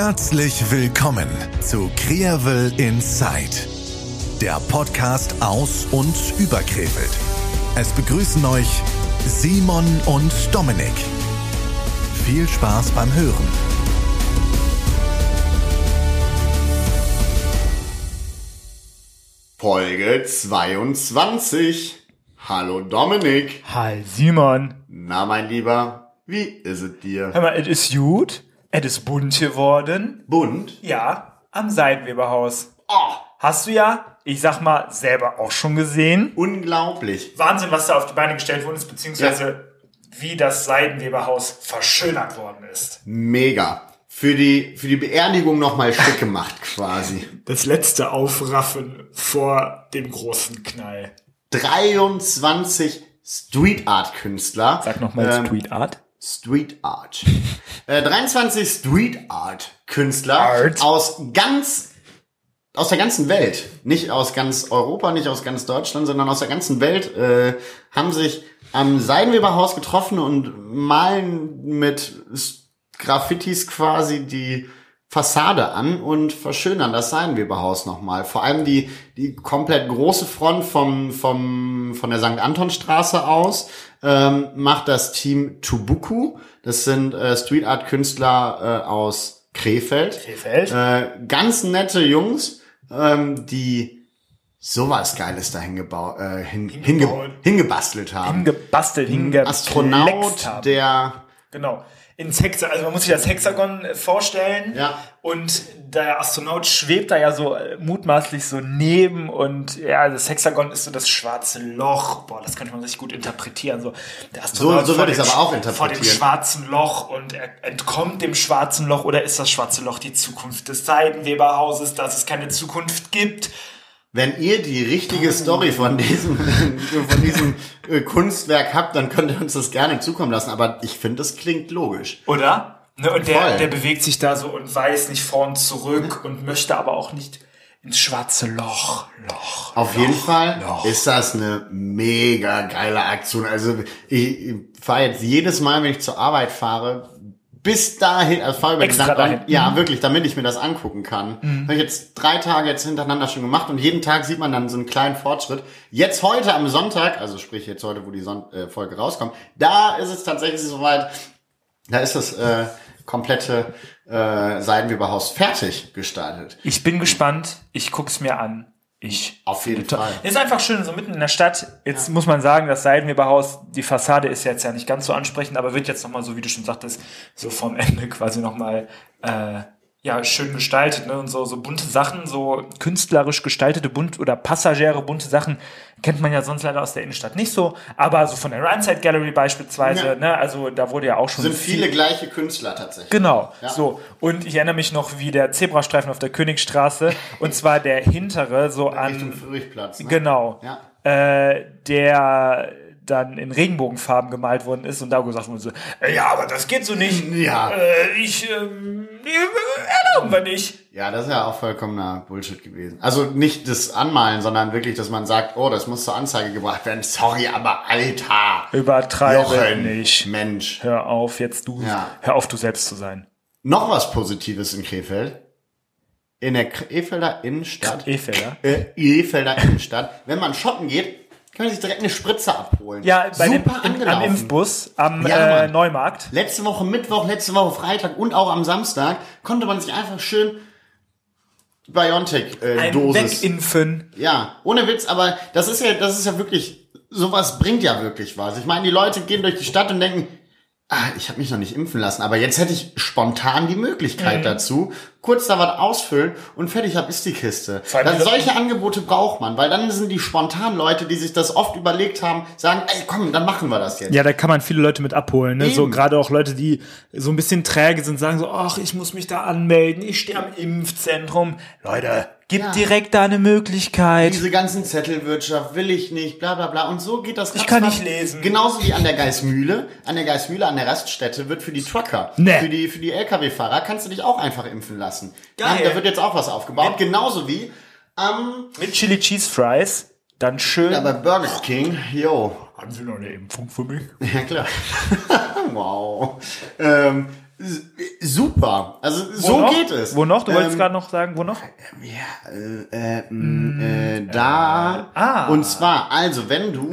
Herzlich willkommen zu Krevel Inside, der Podcast aus und über Krefeld. Es begrüßen euch Simon und Dominik. Viel Spaß beim Hören. Folge 22. Hallo Dominik. Hi Simon. Na mein Lieber, wie ist es dir? Hör mal, es ist gut. Es ist bunt geworden. Bunt? Ja, am Seidenweberhaus. Oh, Hast du ja, ich sag mal, selber auch schon gesehen. unglaublich. Wahnsinn, was da auf die Beine gestellt worden ist, beziehungsweise wie das Seidenweberhaus verschönert worden ist. Mega. Für die, für die Beerdigung nochmal schick gemacht quasi. Das letzte Aufraffen vor dem großen Knall. 23 Street Art Künstler. Sag nochmal Ähm, Street Art. Street Art. äh, 23 Street Art Künstler Art. aus ganz aus der ganzen Welt, nicht aus ganz Europa, nicht aus ganz Deutschland, sondern aus der ganzen Welt äh, haben sich am Seidenweberhaus getroffen und malen mit Graffitis quasi die Fassade an und verschönern das Seidenweberhaus nochmal. Vor allem die, die komplett große Front vom, vom, von der St. Antonstraße aus ähm, macht das Team Tubuku. Das sind äh, Street Art Künstler äh, aus Krefeld. Krefeld. Äh, ganz nette Jungs, ähm, die sowas Geiles da hingebau äh, hin, hinge Hingebaut. hingebastelt haben. Hingebastelt, hingeplext Astronaut, haben. der Genau. Ins Hexagon, also man muss sich das Hexagon äh, vorstellen. Ja. Und der Astronaut schwebt da ja so äh, mutmaßlich so neben und ja, das Hexagon ist so das schwarze Loch. Boah, das könnte man richtig gut interpretieren. So, der Astronaut so vor würde dem ich's aber auch interpretieren. Vor dem schwarzen Loch und er entkommt dem schwarzen Loch oder ist das schwarze Loch die Zukunft des Seidenweberhauses, dass es keine Zukunft gibt? Wenn ihr die richtige Story von diesem, von diesem äh, Kunstwerk habt, dann könnt ihr uns das gerne zukommen lassen. Aber ich finde, das klingt logisch. Oder? Ne, und Voll. der, der bewegt sich da so und weiß nicht vor und zurück und möchte aber auch nicht ins schwarze Loch. Loch. Auf jeden Fall Loch. ist das eine mega geile Aktion. Also ich, ich fahre jetzt jedes Mal, wenn ich zur Arbeit fahre, bis dahin, also die Extra St. dahin. Ja, wirklich, damit ich mir das angucken kann. Habe ich jetzt drei Tage jetzt hintereinander schon gemacht und jeden Tag sieht man dann so einen kleinen Fortschritt. Jetzt heute am Sonntag, also sprich jetzt heute, wo die Son äh, Folge rauskommt, da ist es tatsächlich soweit, da ist das äh, komplette äh, Seidenweberhaus fertig gestaltet. Ich bin gespannt. Ich guck's mir an. Ich. Auf jeden Fall. Ist einfach schön, so mitten in der Stadt. Jetzt muss man sagen, das Seidenweberhaus, die Fassade ist jetzt ja nicht ganz so ansprechend, aber wird jetzt nochmal, so wie du schon sagtest, so vom Ende quasi nochmal, äh, ja, schön gestaltet, ne, und so, so bunte Sachen, so künstlerisch gestaltete bunt oder passagiere bunte Sachen kennt man ja sonst leider aus der Innenstadt nicht so, aber so von der Rhineside Gallery beispielsweise, Ja. ne, also da wurde ja auch schon Sind viel- viele gleiche Künstler tatsächlich. Genau, Ja. so. Und ich erinnere mich noch, wie der Zebrastreifen auf der Königstraße, und zwar der hintere, so Richtung an, Friedrichplatz. Ne? genau, Ja. äh, der dann in Regenbogenfarben gemalt worden ist und da gesagt wurde so, äh, ja, aber das geht so nicht. Ja. Äh, ich, ähm, erlauben wir nicht. Ja, das ist ja auch vollkommener Bullshit gewesen. Also nicht das Anmalen, sondern wirklich, dass man sagt, oh, das muss zur Anzeige gebracht werden. Sorry, aber Alter. Übertreibe Jochen, nicht. Mensch. Hör auf, jetzt du, Ja. hör auf, du selbst zu sein. Noch was Positives in Krefeld. In der Krefelder Innenstadt. Efelder. Äh, Krefelder Innenstadt. Wenn man shoppen geht, kann man sich direkt eine Spritze abholen. Ja, bei dem, Super im, am. Impfbus am Ja, äh. Neumarkt. Letzte Woche Mittwoch, letzte Woche Freitag und auch am Samstag konnte man sich einfach schön Ein Biontech-Dosis Wegimpfen. Ja, ohne Witz, aber das ist ja, das ist ja wirklich, sowas bringt ja wirklich was. Ich meine, die Leute gehen durch die Stadt und denken, ah, ich habe mich noch nicht impfen lassen, aber jetzt hätte ich spontan die Mhm. Möglichkeit dazu, kurz da was ausfüllen und fertig hab ist die Kiste. Die- solche Angebote braucht man, weil dann sind die spontanen Leute, die sich das oft überlegt haben, sagen, ey, komm, dann machen wir das jetzt. Ja, da kann man viele Leute mit abholen. Ne? So gerade auch Leute, die so ein bisschen träge sind, sagen so, ach, ich muss mich da anmelden, ich stehe am Impfzentrum. Leute, gib Ja. direkt da eine Möglichkeit. Diese ganzen Zettelwirtschaft will ich nicht, bla bla bla. Und so geht das Ich kann nicht lesen. Genauso wie an der Geismühle. An der Geismühle, an der Raststätte wird für die Trucker, Nee. für die, für die Lkw-Fahrer, kannst du dich auch einfach impfen lassen. Geil. Ja, da wird jetzt auch was aufgebaut. Genauso wie am, Mit Chili Cheese Fries, dann schön. ja, bei Burger King, yo. Haben Sie noch eine Impfung für mich? Ja, klar. wow. Ähm, super. Also Wo so noch? geht es. Wo noch? Du wolltest Ähm, gerade noch sagen, wo noch? Ja, äh, äh, mh, äh, da. ah. Und zwar, also wenn du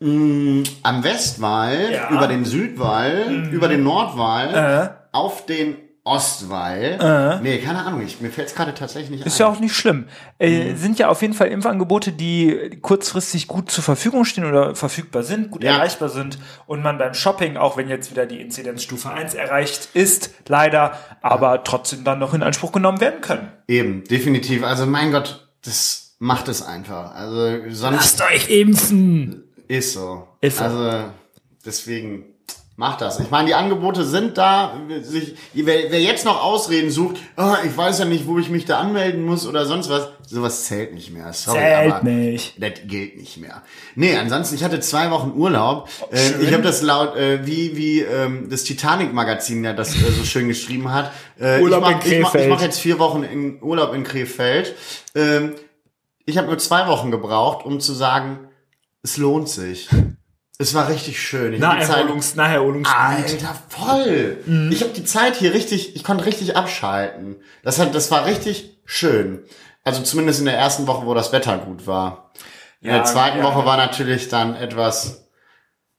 mh, am Westwall, Ja. über den Südwall, über den Nordwall, auf den Ostwall. Nee, keine Ahnung, ich, mir fällt es gerade tatsächlich nicht Ist ein. ja auch nicht schlimm. Äh, sind ja auf jeden Fall Impfangebote, die kurzfristig gut zur Verfügung stehen oder verfügbar sind, gut Ja. erreichbar sind und man beim Shopping, auch wenn jetzt wieder die Inzidenzstufe 1 erreicht ist, leider, aber trotzdem dann noch in Anspruch genommen werden können. Eben, definitiv. Also mein Gott, das macht es einfach. Also sonst euch impfen! ist so. Ist so. Also deswegen macht das. Ich meine, die Angebote sind da. Sich, wer, wer jetzt noch Ausreden sucht, oh, ich weiß ja nicht, wo ich mich da anmelden muss oder sonst was, sowas zählt nicht mehr. Sorry, Zählt aber nicht. das gilt nicht mehr. Nee, ansonsten, ich hatte zwei Wochen Urlaub. Äh, schön. ich habe das laut, äh, wie, wie ähm, das Titanic-Magazin ja das äh, so schön geschrieben hat. Äh, Urlaub ich in mach, ich mach, ich Krefeld. mach jetzt vier Wochen in Urlaub in Krefeld. Ähm, ich habe nur zwei Wochen gebraucht, um zu sagen, es lohnt sich. Es war richtig schön. Ich die Zeit- Naherholungs. Alter, voll. Mhm. Ich habe die Zeit hier richtig, ich konnte richtig abschalten. Das hat, das war richtig schön. Also zumindest in der ersten Woche, wo das Wetter gut war. In Ja, der zweiten ja. Woche war natürlich dann etwas,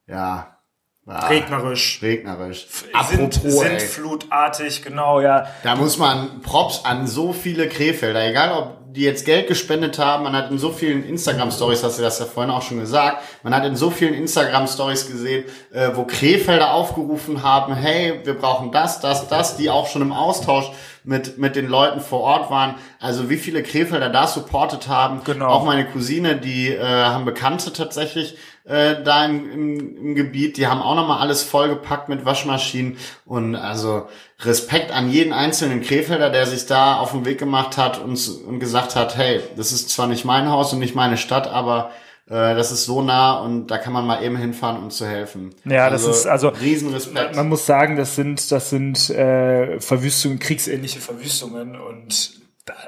ja, war Regnerisch. regnerisch. Sind, Apropos, sind ey, flutartig, genau, ja. da muss man Props an so viele Krefelder, egal ob die jetzt Geld gespendet haben, man hat in so vielen Instagram-Stories, hast du das ja vorhin auch schon gesagt, man hat in so vielen Instagram-Stories gesehen, äh, wo Krefelder aufgerufen haben, hey, wir brauchen das, das, das, die auch schon im Austausch mit, mit den Leuten vor Ort waren. Also wie viele Krefelder da supportet haben. Genau. Auch meine Cousine, die äh, haben Bekannte tatsächlich äh, da im, im, im Gebiet, die haben auch nochmal alles vollgepackt mit Waschmaschinen und also Respekt an jeden einzelnen Krefelder, der sich da auf den Weg gemacht hat und, und gesagt hat, hey, das ist zwar nicht mein Haus und nicht meine Stadt, aber äh, das ist so nah und da kann man mal eben hinfahren, um zu helfen. Ja, das ist also- Riesenrespekt. Man muss sagen, das sind, das sind äh, Verwüstungen, kriegsähnliche Verwüstungen und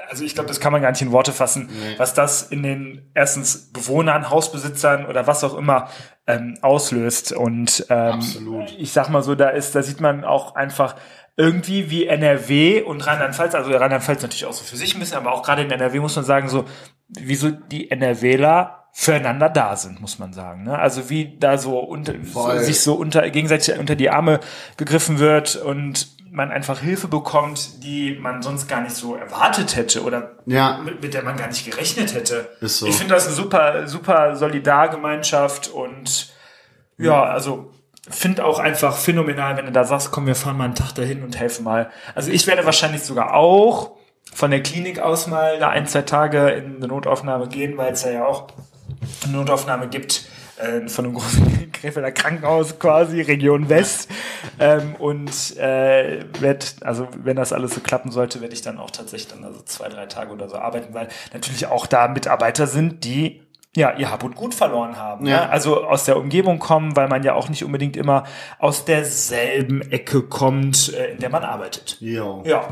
also ich glaube, das kann man gar nicht in Worte fassen, was das in den erstens Bewohnern, Hausbesitzern oder was auch immer ähm, auslöst. Und ähm, Absolut. ich sag mal so, da ist, da sieht man auch einfach irgendwie wie NRW und Rheinland-Pfalz, also Rheinland-Pfalz natürlich auch so für sich ein bisschen, aber auch gerade in NRW muss man sagen, so, wieso die NRWler füreinander da sind, muss man sagen. Ne? Also wie da so, unter, so sich so unter gegenseitig unter die Arme gegriffen wird und man einfach Hilfe bekommt, die man sonst gar nicht so erwartet hätte oder Ja. mit, mit der man gar nicht gerechnet hätte. Ist so. Ich finde das eine super, super Solidargemeinschaft und ja, also finde auch einfach phänomenal, wenn du da sagst, komm, wir fahren mal einen Tag dahin und helfen mal. Also ich werde wahrscheinlich sogar auch von der Klinik aus mal da ein, zwei Tage in eine Notaufnahme gehen, weil es ja, ja auch eine Notaufnahme gibt äh, von einem großen Krefelder Krankenhaus quasi, Region West. Ähm, und äh, werd, also wenn das alles so klappen sollte, werde ich dann auch tatsächlich dann also zwei, drei Tage oder so arbeiten, weil natürlich auch da Mitarbeiter sind, die ja, ihr Hab und Gut verloren haben. Ja. Ne? Also aus der Umgebung kommen, weil man ja auch nicht unbedingt immer aus derselben Ecke kommt, äh, in der man arbeitet. Jo. Ja.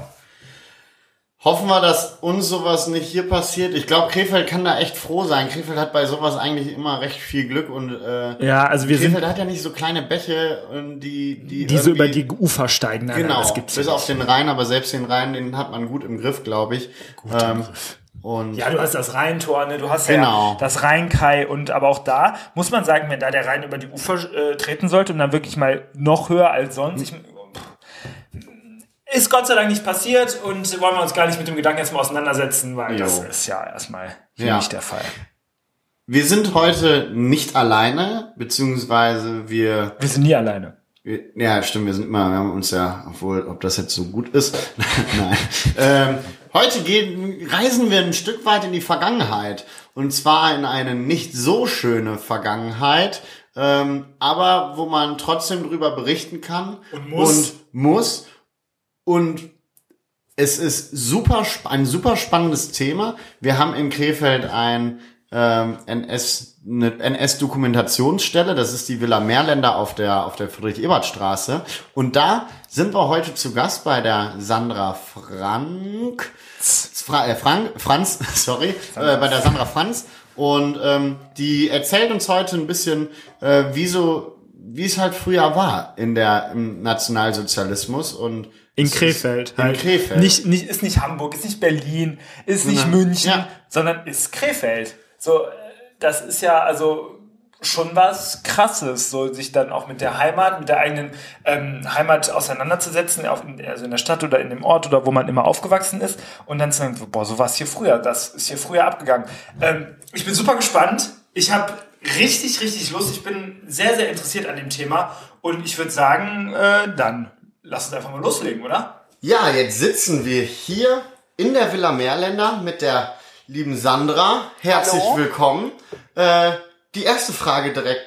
Hoffen wir, dass uns sowas nicht hier passiert. Ich glaube, Krefeld kann da echt froh sein. Krefeld hat bei sowas eigentlich immer recht viel Glück und äh, Ja, also wir Krefeld hat ja nicht so kleine Bäche, äh, die die die so über die Ufer steigen. Nein, genau das gibt's bis auf den Rhein, aber selbst den Rhein, den hat man gut im Griff, glaube ich. Gut im Griff. Und Ja, du hast das Rheintor, ne? du hast Genau. ja das Rheinkai und aber auch da muss man sagen, wenn da der Rhein über die Ufer äh, treten sollte und dann wirklich mal noch höher als sonst, ich, ist Gott sei Dank nicht passiert und wollen wir uns gar nicht mit dem Gedanken erstmal auseinandersetzen, weil das Jo. ist ja erstmal Ja. nicht der Fall. wir sind heute nicht alleine, beziehungsweise wir Wir sind nie alleine. Wir- Ja, stimmt, wir sind immer, wir haben uns ja, obwohl, ob das jetzt so gut ist, nein. Ähm, heute gehen, reisen wir ein Stück weit in die Vergangenheit. Und zwar in eine nicht so schöne Vergangenheit, ähm, aber wo man trotzdem drüber berichten kann. Und muss. Und muss. Und es ist super, ein super spannendes Thema. Wir haben in Krefeld ein ähm, NS, eine NS-Dokumentationsstelle. Das ist die Villa Meerländer auf der, auf der Friedrich-Ebert-Straße. Und da sind wir heute zu Gast bei der Sandra Frank. Fra äh, Frank, Franz, sorry, äh, bei der Sandra Franz. Und ähm, die erzählt uns heute ein bisschen, äh, wie so wie es halt früher war in der im Nationalsozialismus und In Krefeld. In halt. Krefeld. Nicht, nicht, ist nicht Hamburg, ist nicht Berlin, ist nicht München, ja. sondern ist Krefeld. So, das ist ja also schon was krasses, so sich dann auch mit der Heimat, mit der eigenen ähm, Heimat auseinanderzusetzen, auf in, also in der Stadt oder in dem Ort oder wo man immer aufgewachsen ist und dann zu sagen, boah, so war es hier früher, das ist hier früher abgegangen. Ähm, ich bin super gespannt. Ich habe richtig, richtig Lust. Ich bin sehr, sehr interessiert an dem Thema und ich würde sagen, äh, dann lass uns einfach mal loslegen, oder? Ja, jetzt sitzen wir hier in der Villa Meerländer mit der lieben Sandra. Herzlich Hallo. willkommen. Äh, die erste Frage direkt.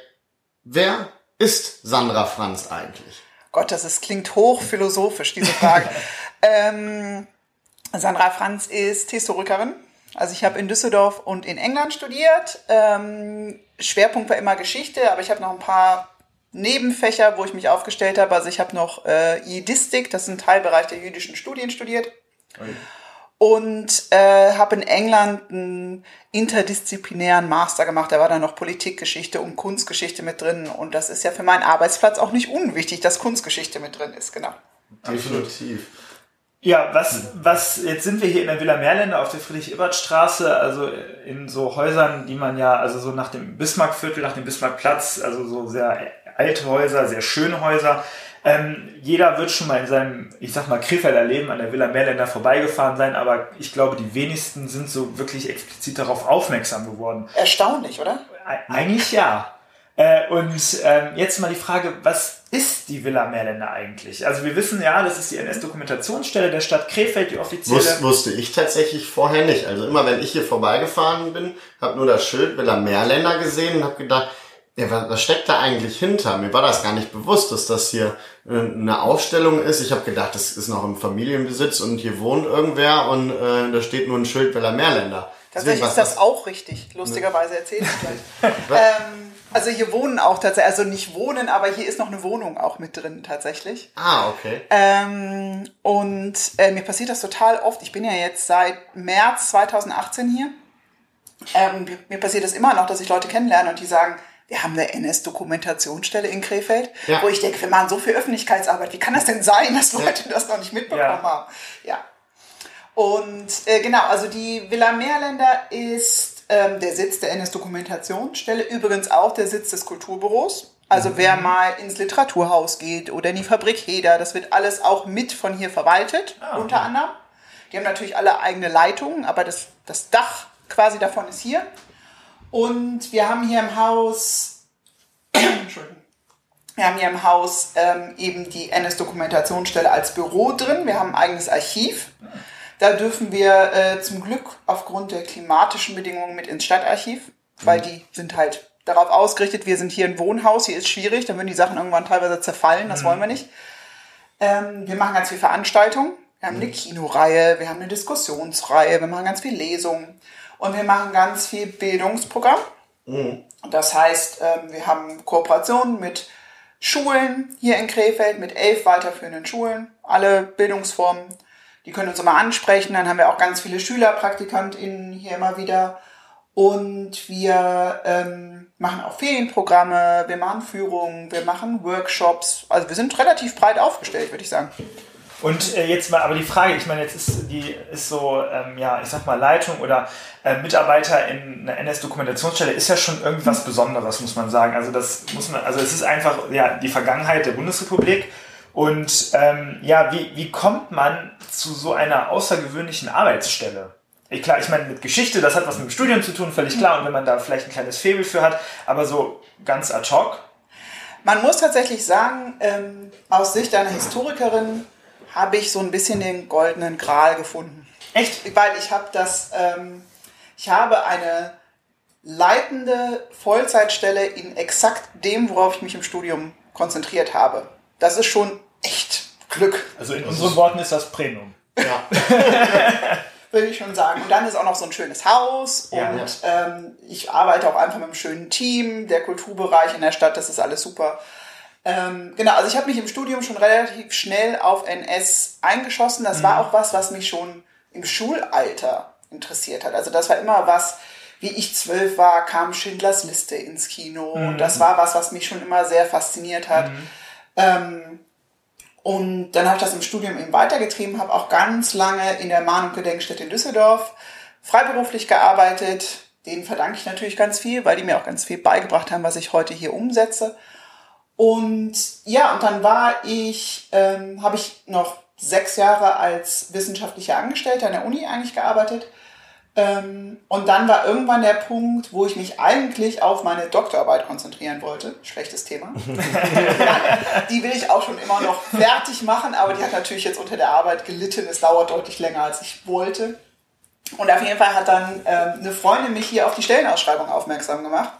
Wer ist Sandra Franz eigentlich? Gott, das ist, klingt hochphilosophisch, diese Frage. ähm, Sandra Franz ist Historikerin. Also ich habe in Düsseldorf und in England studiert. Ähm, Schwerpunkt war immer Geschichte, aber ich habe noch ein paar Nebenfächer, wo ich mich aufgestellt habe. Also ich habe noch äh, Jidistik, das ist ein Teilbereich der jüdischen Studien studiert. Und äh, habe in England einen interdisziplinären Master gemacht. Da war dann noch Politikgeschichte und Kunstgeschichte mit drin. Und das ist ja für meinen Arbeitsplatz auch nicht unwichtig, dass Kunstgeschichte mit drin ist, genau. Definitiv. Ja, was, was, jetzt sind wir hier in der Villa Meerländer auf der Friedrich-Ebert-Straße, also in so Häusern, die man ja, also so nach dem Bismarckviertel, nach dem Bismarckplatz, also so sehr alte Häuser, sehr schöne Häuser. Ähm, jeder wird schon mal in seinem, ich sag mal, Krefelder Leben an der Villa Meerländer vorbeigefahren sein, aber ich glaube, die wenigsten sind so wirklich explizit darauf aufmerksam geworden. Erstaunlich, oder? Eigentlich ja. Äh, und ähm, jetzt mal die Frage, was ist die Villa Meerländer eigentlich? Also wir wissen ja, das ist die NS-Dokumentationsstelle der Stadt Krefeld, die offizielle. Wus wusste ich tatsächlich vorher nicht. Also immer wenn ich hier vorbeigefahren bin, habe nur das Schild Villa Meerländer gesehen und habe gedacht, ja, was, was steckt da eigentlich hinter? Mir war das gar nicht bewusst, dass das hier äh, eine Ausstellung ist. Ich habe gedacht, das ist noch im Familienbesitz und hier wohnt irgendwer und äh, da steht nur ein Schild Villa Meerländer. Deswegen Tatsächlich war ist das auch richtig. Lustigerweise erzähle ich gleich. ähm, also hier wohnen auch tatsächlich, also nicht wohnen, aber hier ist noch eine Wohnung auch mit drin tatsächlich. Ah, okay. Ähm, und äh, mir passiert das total oft. Ich bin ja jetzt seit März 2018 hier. Ähm, mir passiert das immer noch, dass ich Leute kennenlerne und die sagen, wir haben eine NS-Dokumentationsstelle in Krefeld, Ja. wo ich denke, wir machen so viel Öffentlichkeitsarbeit. Wie kann das denn sein, dass Leute das noch nicht mitbekommen haben? Ja. Und äh, genau, also die Villa Meerländer ist ähm, der Sitz der NS-Dokumentationsstelle, übrigens auch der Sitz des Kulturbüros. Also wer mal ins Literaturhaus geht oder in die Fabrik Heder, das wird alles auch mit von hier verwaltet, unter anderem. Die haben natürlich alle eigene Leitungen, aber das, das Dach quasi davon ist hier. Und wir haben hier im Haus, Entschuldigung, wir haben hier im Haus ähm, eben die NS-Dokumentationsstelle als Büro drin. Wir haben ein eigenes Archiv. Da dürfen wir äh, zum Glück aufgrund der klimatischen Bedingungen mit ins Stadtarchiv, weil die sind halt darauf ausgerichtet, wir sind hier ein Wohnhaus, hier ist schwierig, dann würden die Sachen irgendwann teilweise zerfallen, das wollen wir nicht. Ähm, wir machen ganz viel Veranstaltungen. Wir haben eine Kinoreihe, wir haben eine Diskussionsreihe, wir machen ganz viel Lesungen und wir machen ganz viel Bildungsprogramm. Das heißt, ähm, wir haben Kooperationen mit Schulen hier in Krefeld, mit elf weiterführenden Schulen, alle Bildungsformen. Die können uns immer ansprechen. Dann haben wir auch ganz viele SchülerpraktikantInnen hier immer wieder. Und wir ähm, machen auch Ferienprogramme, wir machen Führungen, wir machen Workshops. Also wir sind relativ breit aufgestellt, würde ich sagen. Und äh, jetzt mal, aber die Frage, ich meine, jetzt ist die ist so, ähm, ja, ich sag mal, Leitung oder äh, Mitarbeiter in einer NS-Dokumentationsstelle ist ja schon irgendwas Besonderes, muss man sagen. Also das muss man, also es ist einfach ja die Vergangenheit der Bundesrepublik. Und ähm, ja, wie, wie kommt man zu so einer außergewöhnlichen Arbeitsstelle? Ich, klar, ich meine, mit Geschichte, das hat was mit dem Studium zu tun, völlig klar. Und wenn man da vielleicht ein kleines Faible für hat, aber so ganz ad hoc, Man muss tatsächlich sagen, ähm, aus Sicht einer Historikerin habe ich so ein bisschen den goldenen Gral gefunden. echt, Weil ich habe das, ähm, ich habe eine leitende Vollzeitstelle in exakt dem, worauf ich mich im Studium konzentriert habe. Das ist schon echt Glück, also in unseren Worten ist das Premium. Ja. würde ich schon sagen. Und dann ist auch noch so ein schönes Haus Ja, und Ähm, ich arbeite auch einfach mit einem schönen Team, der Kulturbereich in der Stadt, das ist alles super. Ähm, genau, also ich habe mich im Studium schon relativ schnell auf NS eingeschossen. Das war auch was, was mich schon im Schulalter interessiert hat. Also das war immer was, wie ich zwölf war, kam Schindlers Liste ins Kino. Mhm. Und das war was, was mich schon immer sehr fasziniert hat. Ähm, und dann habe ich das im Studium eben weitergetrieben, habe auch ganz lange in der Mahn- und Gedenkstätte in Düsseldorf freiberuflich gearbeitet. Denen verdanke ich natürlich ganz viel, weil die mir auch ganz viel beigebracht haben, was ich heute hier umsetze. Und ja, und dann war ich, ähm, habe ich noch sechs Jahre als wissenschaftlicher Angestellter an der Uni eigentlich gearbeitet. Ähm, und dann war irgendwann der Punkt, wo ich mich eigentlich auf meine Doktorarbeit konzentrieren wollte. Schlechtes Thema. die will ich auch schon immer noch fertig machen, aber die hat natürlich jetzt unter der Arbeit gelitten. Es dauert deutlich länger, als ich wollte. Und auf jeden Fall hat dann ähm, eine Freundin mich hier auf die Stellenausschreibung aufmerksam gemacht.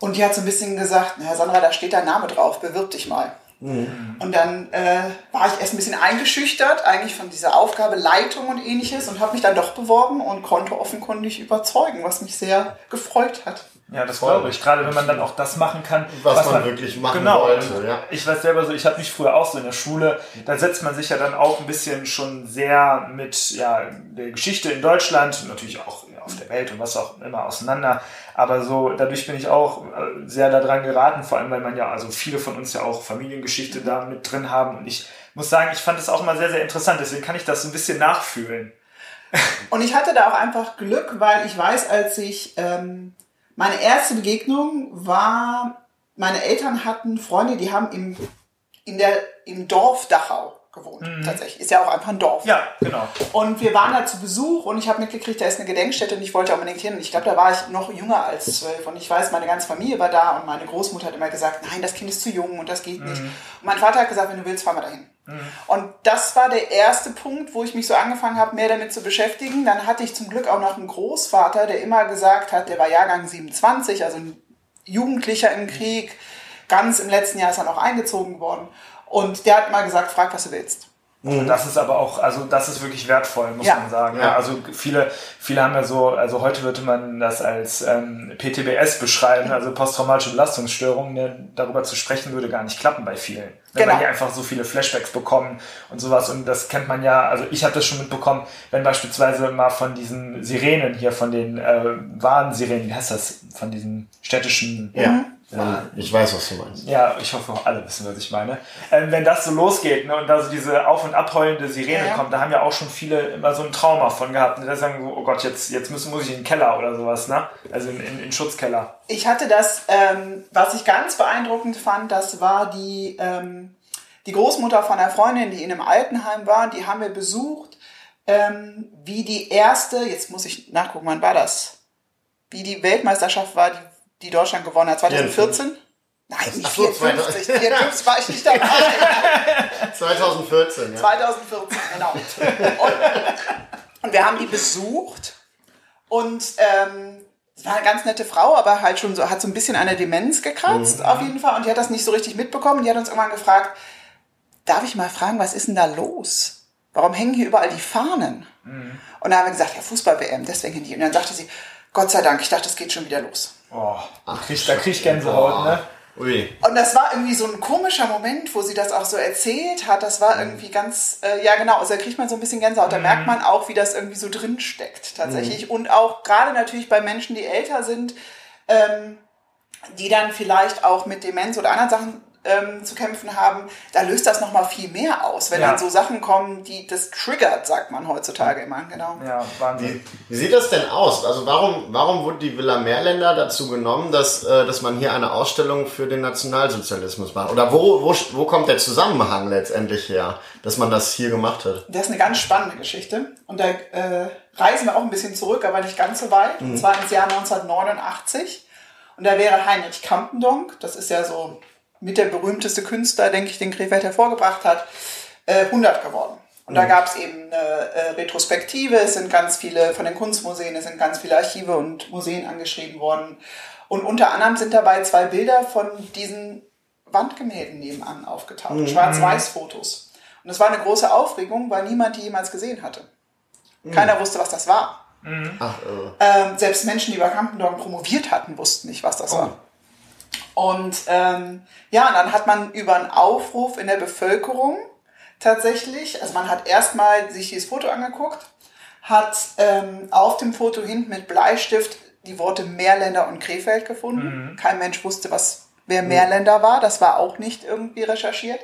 Und die hat so ein bisschen gesagt, na Sandra, da steht dein Name drauf, bewirb dich mal. Und dann äh, war ich erst ein bisschen eingeschüchtert, eigentlich von dieser Aufgabe Leitung und ähnliches und habe mich dann doch beworben und konnte offenkundig überzeugen, was mich sehr gefreut hat. Ja, das glaube ich. Gerade wenn man dann auch das machen kann, Was man wirklich machen genau. wollte, ja. Ich weiß selber so, ich habe mich früher auch so in der Schule, da setzt man sich ja dann auch ein bisschen schon sehr mit ja, der Geschichte in Deutschland, natürlich auch auf der Welt und was auch immer auseinander. Aber so, dadurch bin ich auch äh, sehr daran geraten, vor allem weil man ja, also viele von uns ja auch Familiengeschichte da mit drin haben. Und ich muss sagen, ich fand es auch immer sehr, sehr interessant. Deswegen kann ich das so ein bisschen nachfühlen. Und ich hatte da auch einfach Glück, weil ich weiß, als ich ähm, meine erste Begegnung war, meine Eltern hatten Freunde, die haben im, in der, im Dorf Dachau gewohnt. Tatsächlich. Ist ja auch einfach ein Dorf. Ja, genau. Und wir waren da zu Besuch und ich habe mitgekriegt, da ist eine Gedenkstätte und ich wollte unbedingt hin. Ich glaube, da war ich noch jünger als zwölf. Und ich weiß, meine ganze Familie war da und meine Großmutter hat immer gesagt, nein, das Kind ist zu jung und das geht nicht. Und mein Vater hat gesagt, wenn du willst, fahren wir dahin. Und das war der erste Punkt, wo ich mich so angefangen habe, mehr damit zu beschäftigen. Dann hatte ich zum Glück auch noch einen Großvater, der immer gesagt hat, der war Jahrgang 27, also ein Jugendlicher im Krieg. Ganz im letzten Jahr ist er noch eingezogen worden. Und der hat mal gesagt, frag, was du willst. Das ist aber auch, also das ist wirklich wertvoll, muss Ja. man sagen. Ja. Ja. Also viele, viele haben ja so, also heute würde man das als ähm, PTBS beschreiben, also posttraumatische Belastungsstörung. Ne, darüber zu sprechen würde gar nicht klappen bei vielen. Ne, Genau. Weil die einfach so viele Flashbacks bekommen und sowas. Und das kennt man ja, also ich habe das schon mitbekommen, wenn beispielsweise mal von diesen Sirenen hier, von den äh, Warnsirenen, wie heißt das, von diesen städtischen Ja. Ich weiß, was du meinst. ja, ich hoffe, alle wissen, was ich meine. Ähm, wenn das so losgeht ne, und da so diese auf- und abheulende Sirene Ja, ja. kommt, da haben ja auch schon viele immer so ein Trauma von gehabt. Und da sagen so, oh Gott, jetzt, jetzt müssen, muss ich in den Keller oder sowas, ne? Also in, in, in den Schutzkeller. Ich hatte das, ähm, was ich ganz beeindruckend fand, das war die, ähm, die Großmutter von einer Freundin, die in einem Altenheim war. Die haben wir besucht, ähm, wie die erste, jetzt muss ich nachgucken, wann war das? Wie die Weltmeisterschaft war, die, die Deutschland gewonnen hat, 2014? Nein, nicht Ach so, 54. 54 war ich nicht dabei. 2014, ja. 2014, genau. Und, und wir haben die besucht und ähm, es war eine ganz nette Frau, aber halt schon so, hat so ein bisschen an der Demenz gekratzt, auf jeden Fall. Und die hat das nicht so richtig mitbekommen. Die hat uns irgendwann gefragt, darf ich mal fragen, was ist denn da los? Warum hängen hier überall die Fahnen? Und da haben wir gesagt, ja, Fußball-WM, deswegen hängen die. Und dann sagte sie, Gott sei Dank, ich dachte, es geht schon wieder los. Oh, da krieg, da krieg ich Gänsehaut, ne? Ui. Und das war irgendwie so ein komischer Moment, wo sie das auch so erzählt hat. Das war irgendwie ganz, äh, ja genau, also da kriegt man so ein bisschen Gänsehaut. Da merkt man auch, wie das irgendwie so drin steckt tatsächlich. Und auch gerade natürlich bei Menschen, die älter sind, ähm, die dann vielleicht auch mit Demenz oder anderen Sachen ähm, zu kämpfen haben, da löst das nochmal viel mehr aus, wenn Ja. dann so Sachen kommen, die das triggert, sagt man heutzutage immer, genau. Ja, Wahnsinn. Wie sieht das denn aus? Also warum, warum wurde die Villa Meerländer dazu genommen, dass, äh, dass man hier eine Ausstellung für den Nationalsozialismus macht? Oder wo, wo, wo kommt der Zusammenhang letztendlich her, dass man das hier gemacht hat? Das ist eine ganz spannende Geschichte. Und da äh, reisen wir auch ein bisschen zurück, aber nicht ganz so weit. Und zwar ins Jahr 1989. Und da wäre Heinrich Kampendonk, das ist ja so mit der berühmteste Künstler, denke ich, den Krefeld hervorgebracht hat, äh, 100 geworden. Und da gab es eben eine äh, Retrospektive, es sind ganz viele von den Kunstmuseen, es sind ganz viele Archive und Museen angeschrieben worden. Und unter anderem sind dabei zwei Bilder von diesen Wandgemälden nebenan aufgetaucht, Schwarz-Weiß-Fotos. Und das war eine große Aufregung, weil niemand die jemals gesehen hatte. Keiner wusste, was das war. Ach, äh, Ähm, selbst Menschen, die bei Campendorn promoviert hatten, wussten nicht, was das war. Und ähm, ja, und dann hat man über einen Aufruf in der Bevölkerung tatsächlich, also man hat erstmal sich dieses Foto angeguckt, hat ähm, auf dem Foto hinten mit Bleistift die Worte Meerländer und Krefeld gefunden. Kein Mensch wusste, was wer Meerländer war. Das war auch nicht irgendwie recherchiert.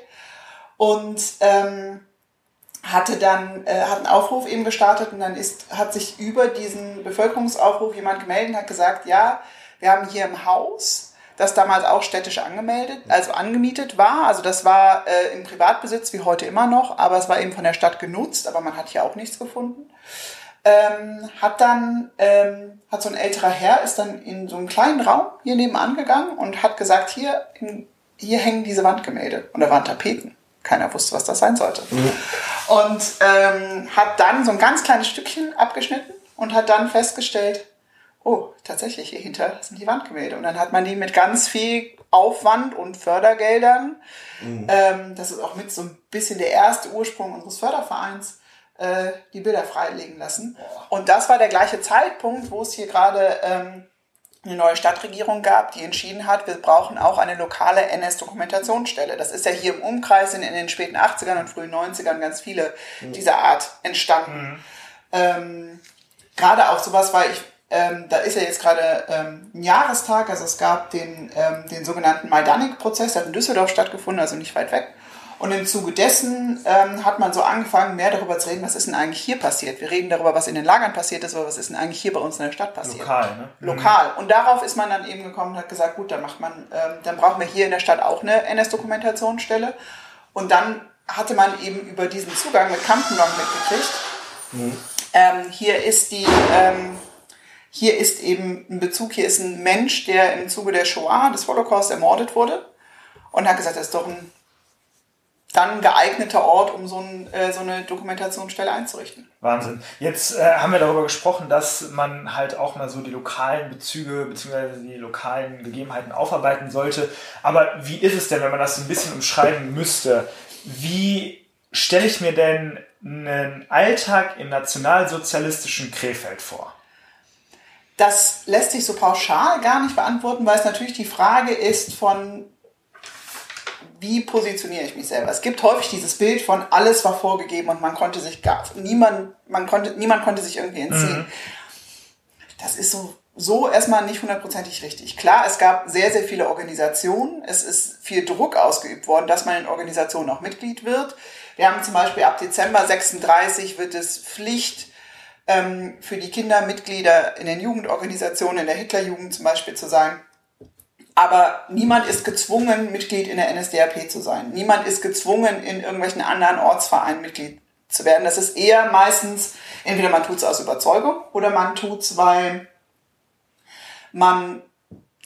Und ähm, hatte dann äh, hat einen Aufruf eben gestartet und dann ist hat sich über diesen Bevölkerungsaufruf jemand gemeldet und hat gesagt, ja, wir haben hier im Haus, das damals auch städtisch angemeldet, also angemietet war, also das war äh, im Privatbesitz wie heute immer noch, aber es war eben von der Stadt genutzt, aber man hat hier auch nichts gefunden. Ähm, hat dann ähm, hat so ein älterer Herr ist dann in so einen kleinen Raum hier nebenan gegangen und hat gesagt, hier hier hängen diese Wandgemälde und da waren Tapeten. Keiner wusste, was das sein sollte. Und ähm, hat dann so ein ganz kleines Stückchen abgeschnitten und hat dann festgestellt, oh, tatsächlich, hier hinter sind die Wandgemälde. Und dann hat man die mit ganz viel Aufwand und Fördergeldern, ähm, das ist auch mit so ein bisschen der erste Ursprung unseres Fördervereins, äh, die Bilder freilegen lassen. Und das war der gleiche Zeitpunkt, wo es hier gerade ähm, eine neue Stadtregierung gab, die entschieden hat, wir brauchen auch eine lokale NS-Dokumentationsstelle. Das ist ja hier im Umkreis sind in den späten 80ern und frühen 90ern ganz viele dieser Art entstanden. Ähm, gerade auch sowas, weil ich, ähm, da ist ja jetzt gerade ähm, ein Jahrestag, also es gab den, ähm, den sogenannten Majdanek-Prozess, der hat in Düsseldorf stattgefunden, also nicht weit weg. Und im Zuge dessen ähm, hat man so angefangen, mehr darüber zu reden, was ist denn eigentlich hier passiert. Wir reden darüber, was in den Lagern passiert ist, aber was ist denn eigentlich hier bei uns in der Stadt passiert? Lokal, ne? Lokal. Und darauf ist man dann eben gekommen und hat gesagt, gut, dann macht man, ähm, dann brauchen wir hier in der Stadt auch eine NS-Dokumentationsstelle. Und dann hatte man eben über diesen Zugang mit Kampenlong mitgekriegt. Ähm, hier ist die, hier ist eben ein Bezug, hier ist ein Mensch, der im Zuge der Shoah, des Holocaust, ermordet wurde. Und hat gesagt, das ist doch ein dann geeigneter Ort, um so, ein, äh, so eine Dokumentationsstelle einzurichten. Wahnsinn. Jetzt äh, haben wir darüber gesprochen, dass man halt auch mal so die lokalen Bezüge bzw. die lokalen Gegebenheiten aufarbeiten sollte. Aber wie ist es denn, wenn man das so ein bisschen umschreiben müsste? Wie stelle ich mir denn einen Alltag im nationalsozialistischen Krefeld vor? Das lässt sich so pauschal gar nicht beantworten, weil es natürlich die Frage ist von, wie positioniere ich mich selber? Es gibt häufig dieses Bild von alles war vorgegeben und man konnte sich gar, niemand, man konnte, niemand konnte sich irgendwie entziehen. Das ist so, so erstmal nicht hundertprozentig richtig. Klar, es gab sehr, sehr viele Organisationen. Es ist viel Druck ausgeübt worden, dass man in Organisationen auch Mitglied wird. Wir haben zum Beispiel ab Dezember 36 wird es Pflicht, ähm, für die Kinder Mitglieder in den Jugendorganisationen, in der Hitlerjugend zum Beispiel zu sein. Aber niemand ist gezwungen, Mitglied in der NSDAP zu sein. Niemand ist gezwungen, in irgendwelchen anderen Ortsvereinen Mitglied zu werden. Das ist eher meistens, entweder man tut es aus Überzeugung oder man tut es, weil man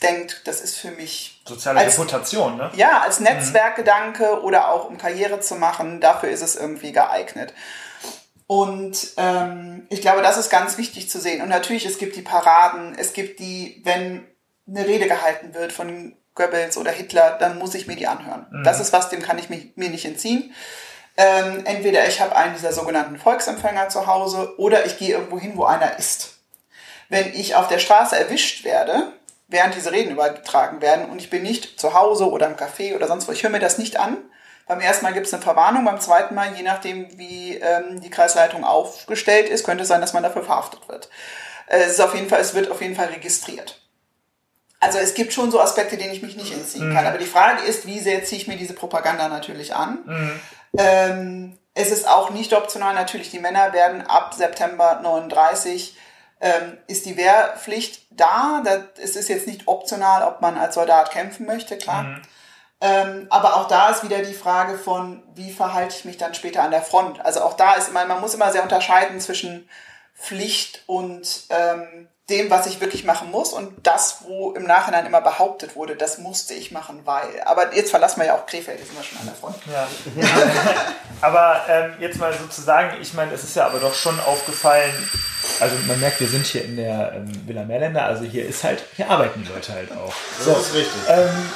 denkt, das ist für mich Soziale Als- Reputation, ne? ja, als Netzwerkgedanke oder auch um Karriere zu machen, dafür ist es irgendwie geeignet. Und ähm, ich glaube, das ist ganz wichtig zu sehen. Und natürlich, es gibt die Paraden, es gibt die, wenn eine Rede gehalten wird von Goebbels oder Hitler, dann muss ich mir die anhören. Das ist was, dem kann ich mich, mir nicht entziehen. Ähm, entweder ich habe einen dieser sogenannten Volksempfänger zu Hause oder ich gehe irgendwo hin, wo einer ist. Wenn ich auf der Straße erwischt werde, während diese Reden übertragen werden und ich bin nicht zu Hause oder im Café oder sonst wo, ich höre mir das nicht an. Beim ersten Mal gibt es eine Verwarnung, beim zweiten Mal, je nachdem wie ähm, die Kreisleitung aufgestellt ist, könnte es sein, dass man dafür verhaftet wird. Äh, es ist auf jeden Fall, es wird auf jeden Fall registriert. Also es gibt schon so Aspekte, denen ich mich nicht entziehen kann. Aber die Frage ist, wie sehr ziehe ich mir diese Propaganda natürlich an? Ähm, es ist auch nicht optional. Natürlich, die Männer werden ab September 39 ähm, ist die Wehrpflicht da. Das, es ist jetzt nicht optional, ob man als Soldat kämpfen möchte, klar. Ähm, aber auch da ist wieder die Frage von, wie verhalte ich mich dann später an der Front? Also auch da ist immer, man muss immer sehr unterscheiden zwischen Pflicht und ähm, dem, was ich wirklich machen muss und das, wo im Nachhinein immer behauptet wurde, das musste ich machen, weil. Aber jetzt verlassen wir ja auch Krefeld, jetzt sind wir schon an der Front. Ja. aber ähm, jetzt mal sozusagen, ich meine, es ist ja aber doch schon aufgefallen, also man merkt, wir sind hier in der ähm, Villa Meerländer, also hier ist halt, hier arbeiten die Leute halt auch. Das ist richtig. Ähm,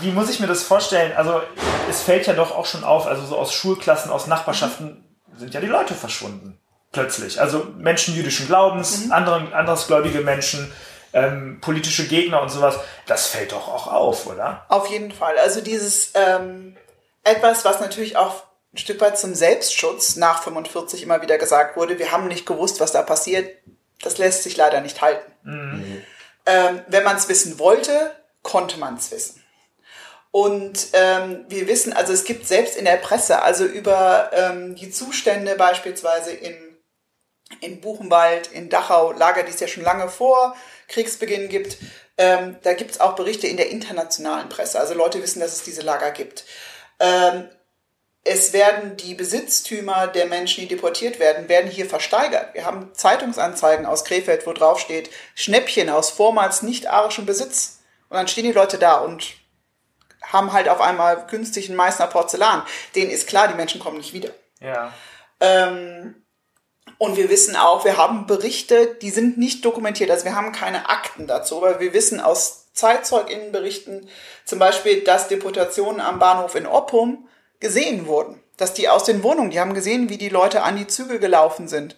wie muss ich mir das vorstellen? Also es fällt ja doch auch schon auf, also so aus Schulklassen, aus Nachbarschaften sind ja die Leute verschwunden. Plötzlich. Also Menschen jüdischen Glaubens, andere, andersgläubige Menschen, ähm, politische Gegner und sowas. Das fällt doch auch auf, oder? Auf jeden Fall. Also dieses ähm, etwas, was natürlich auch ein Stück weit zum Selbstschutz nach 45 immer wieder gesagt wurde, wir haben nicht gewusst, was da passiert, das lässt sich leider nicht halten. Ähm, wenn man es wissen wollte, konnte man es wissen. Und ähm, wir wissen, also es gibt selbst in der Presse, also über ähm, die Zustände beispielsweise in, in Buchenwald, in Dachau, Lager, die es ja schon lange vor Kriegsbeginn gibt, ähm, da gibt es auch Berichte in der internationalen Presse. Also Leute wissen, dass es diese Lager gibt. Ähm, es werden die Besitztümer der Menschen, die deportiert werden, werden hier versteigert. Wir haben Zeitungsanzeigen aus Krefeld, wo drauf steht, Schnäppchen aus vormals nicht arischem Besitz. Und dann stehen die Leute da und haben halt auf einmal künstlichen Meißner Porzellan. Denen ist klar, die Menschen kommen nicht wieder. Ja. Ähm, und wir wissen auch, wir haben Berichte, die sind nicht dokumentiert. Also wir haben keine Akten dazu, aber wir wissen aus ZeitzeuginnenBerichten zum Beispiel, dass Deportationen am Bahnhof in Oppum gesehen wurden. Dass die aus den Wohnungen, die haben gesehen, wie die Leute an die Züge gelaufen sind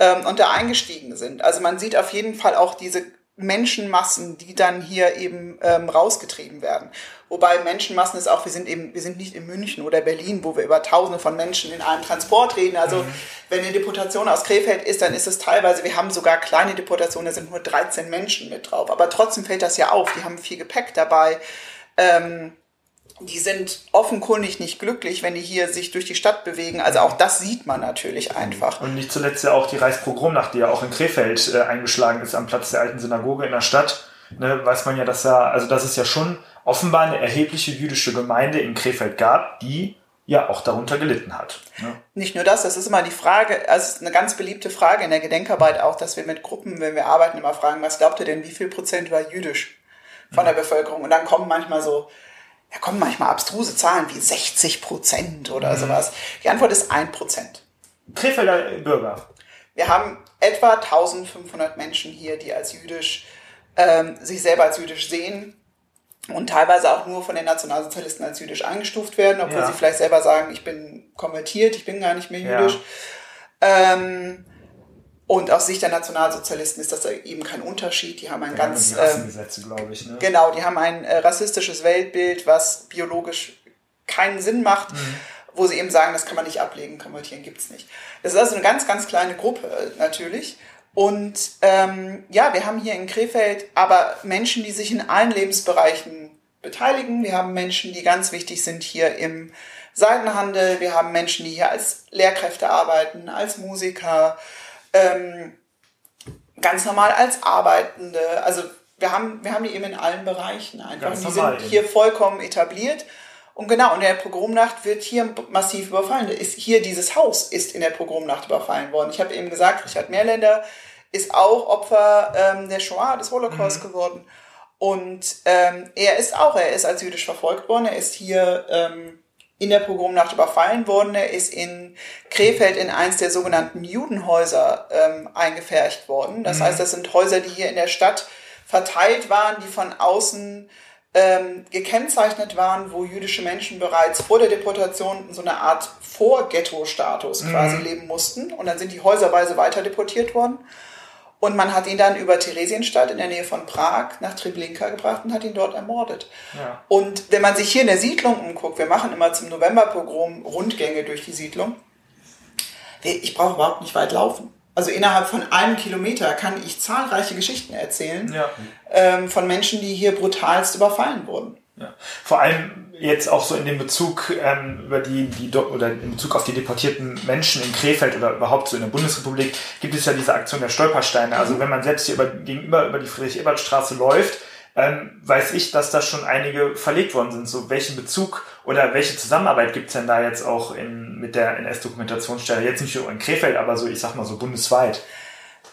ähm, und da eingestiegen sind. Also man sieht auf jeden Fall auch diese Menschenmassen, die dann hier eben ähm, rausgetrieben werden. Wobei Menschenmassen ist auch, wir sind eben, wir sind nicht in München oder Berlin, wo wir über Tausende von Menschen in einem Transport reden. Also mhm. wenn eine Deportation aus Krefeld ist, dann ist es teilweise, wir haben sogar kleine Deportationen, da sind nur 13 Menschen mit drauf. Aber trotzdem fällt das ja auf. Die haben viel Gepäck dabei. Ähm, die sind offenkundig nicht glücklich, wenn die hier sich durch die Stadt bewegen. Also auch das sieht man natürlich einfach. Und nicht zuletzt ja auch die Reichspogromnacht, die ja auch in Krefeld äh, eingeschlagen ist am Platz der alten Synagoge in der Stadt. Ne, weiß man ja, dass da, also dass es ja schon offenbar eine erhebliche jüdische Gemeinde in Krefeld gab, die ja auch darunter gelitten hat. Ne? Nicht nur das, das ist immer die Frage, also es ist eine ganz beliebte Frage in der Gedenkarbeit auch, dass wir mit Gruppen, wenn wir arbeiten, immer fragen, was glaubt ihr denn, wie viel Prozent war jüdisch von der Bevölkerung? Und dann kommen manchmal so da kommen manchmal abstruse Zahlen wie 60 Prozent oder mhm. sowas. Die Antwort ist ein Prozent. Krefelder Bürger. Wir haben etwa 1500 Menschen hier, die als jüdisch, ähm, sich selber als jüdisch sehen und teilweise auch nur von den Nationalsozialisten als jüdisch eingestuft werden, obwohl ja. sie vielleicht selber sagen, ich bin konvertiert, ich bin gar nicht mehr jüdisch. Ja. Ähm, und aus Sicht der Nationalsozialisten ist das eben kein Unterschied. Die haben ein ja, ganz. Rassengesetze, glaube ich. Ne? Genau, die haben ein äh, rassistisches Weltbild, was biologisch keinen Sinn macht, mhm. wo sie eben sagen, das kann man nicht ablegen, konvertieren gibt's nicht. Das ist also eine ganz, ganz kleine Gruppe äh, natürlich. Und ähm, ja, wir haben hier in Krefeld aber Menschen, die sich in allen Lebensbereichen beteiligen. Wir haben Menschen, die ganz wichtig sind hier im Seitenhandel. Wir haben Menschen, die hier als Lehrkräfte arbeiten, als Musiker ähm, ganz normal als Arbeitende. Also wir haben, wir haben die eben in allen Bereichen einfach. Ganz die sind hier vollkommen etabliert. Und genau, in der Pogromnacht wird hier massiv überfallen. Ist hier dieses Haus ist in der Pogromnacht überfallen worden. Ich habe eben gesagt, Richard Mehrländer ist auch Opfer ähm, der Shoah, des Holocaust mhm. geworden. Und ähm, er ist auch, er ist als jüdisch verfolgt worden. Er ist hier ähm, in der Pogromnacht überfallen worden. Er ist in Krefeld in eins der sogenannten Judenhäuser ähm, eingefärcht worden. Das mhm. heißt, das sind Häuser, die hier in der Stadt verteilt waren, die von außen ähm, gekennzeichnet waren, wo jüdische Menschen bereits vor der Deportation in so einer Art Vor-Ghetto-Status mhm. quasi leben mussten. Und dann sind die häuserweise weiter deportiert worden. Und man hat ihn dann über Theresienstadt in der Nähe von Prag nach Treblinka gebracht und hat ihn dort ermordet. Ja. Und wenn man sich hier in der Siedlung umguckt, wir machen immer zum Novemberpogrom Rundgänge durch die Siedlung. Ich brauche überhaupt nicht weit laufen. Also innerhalb von einem Kilometer kann ich zahlreiche Geschichten erzählen ja. ähm, von Menschen, die hier brutalst überfallen wurden. Ja. Vor allem jetzt auch so in dem Bezug ähm, über die, die oder in Bezug auf die deportierten Menschen in Krefeld oder überhaupt so in der Bundesrepublik gibt es ja diese Aktion der Stolpersteine. Also wenn man selbst hier über, gegenüber über die Friedrich-Ebert-Straße läuft, ähm, weiß ich, dass da schon einige verlegt worden sind. So welchen Bezug oder welche Zusammenarbeit gibt's denn da jetzt auch in, mit der NS-Dokumentationsstelle? Jetzt nicht nur in Krefeld, aber so, ich sag mal so bundesweit.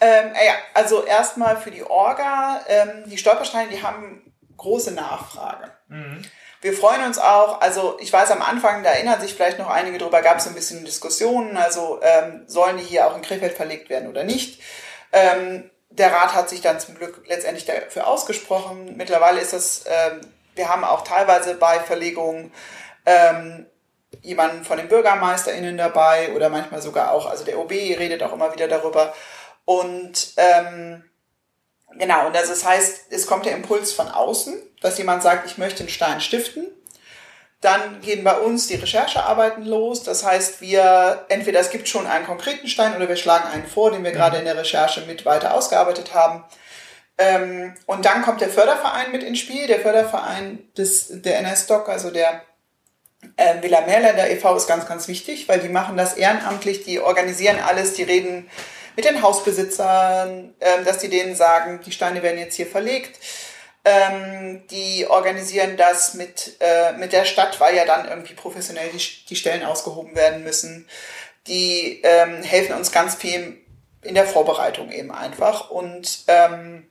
Ähm, ja, also erstmal für die Orga. Ähm, die Stolpersteine, die haben große Nachfrage. Mhm. Wir freuen uns auch, also ich weiß am Anfang, da erinnern sich vielleicht noch einige drüber, gab es ein bisschen Diskussionen, also ähm, sollen die hier auch in Krefeld verlegt werden oder nicht. Ähm, der Rat hat sich dann zum Glück letztendlich dafür ausgesprochen. Mittlerweile ist das, ähm, wir haben auch teilweise bei Verlegungen ähm, jemanden von den BürgermeisterInnen dabei oder manchmal sogar auch, also der OB redet auch immer wieder darüber. Und ähm, Genau, und das heißt, es kommt der Impuls von außen, dass jemand sagt, ich möchte einen Stein stiften. Dann gehen bei uns die Recherchearbeiten los. Das heißt, wir, entweder es gibt schon einen konkreten Stein oder wir schlagen einen vor, den wir mhm. gerade in der Recherche mit weiter ausgearbeitet haben. Ähm, und dann kommt der Förderverein mit ins Spiel. Der Förderverein des, der NS-Doc, also der äh, Villa Meerländer e.V. ist ganz, ganz wichtig, weil die machen das ehrenamtlich, die organisieren alles, die reden mit den Hausbesitzern, äh, dass die denen sagen, die Steine werden jetzt hier verlegt. Ähm, die organisieren das mit, äh, mit der Stadt, weil ja dann irgendwie professionell die, die Stellen ausgehoben werden müssen. Die ähm, helfen uns ganz viel in der Vorbereitung eben einfach. Und ähm,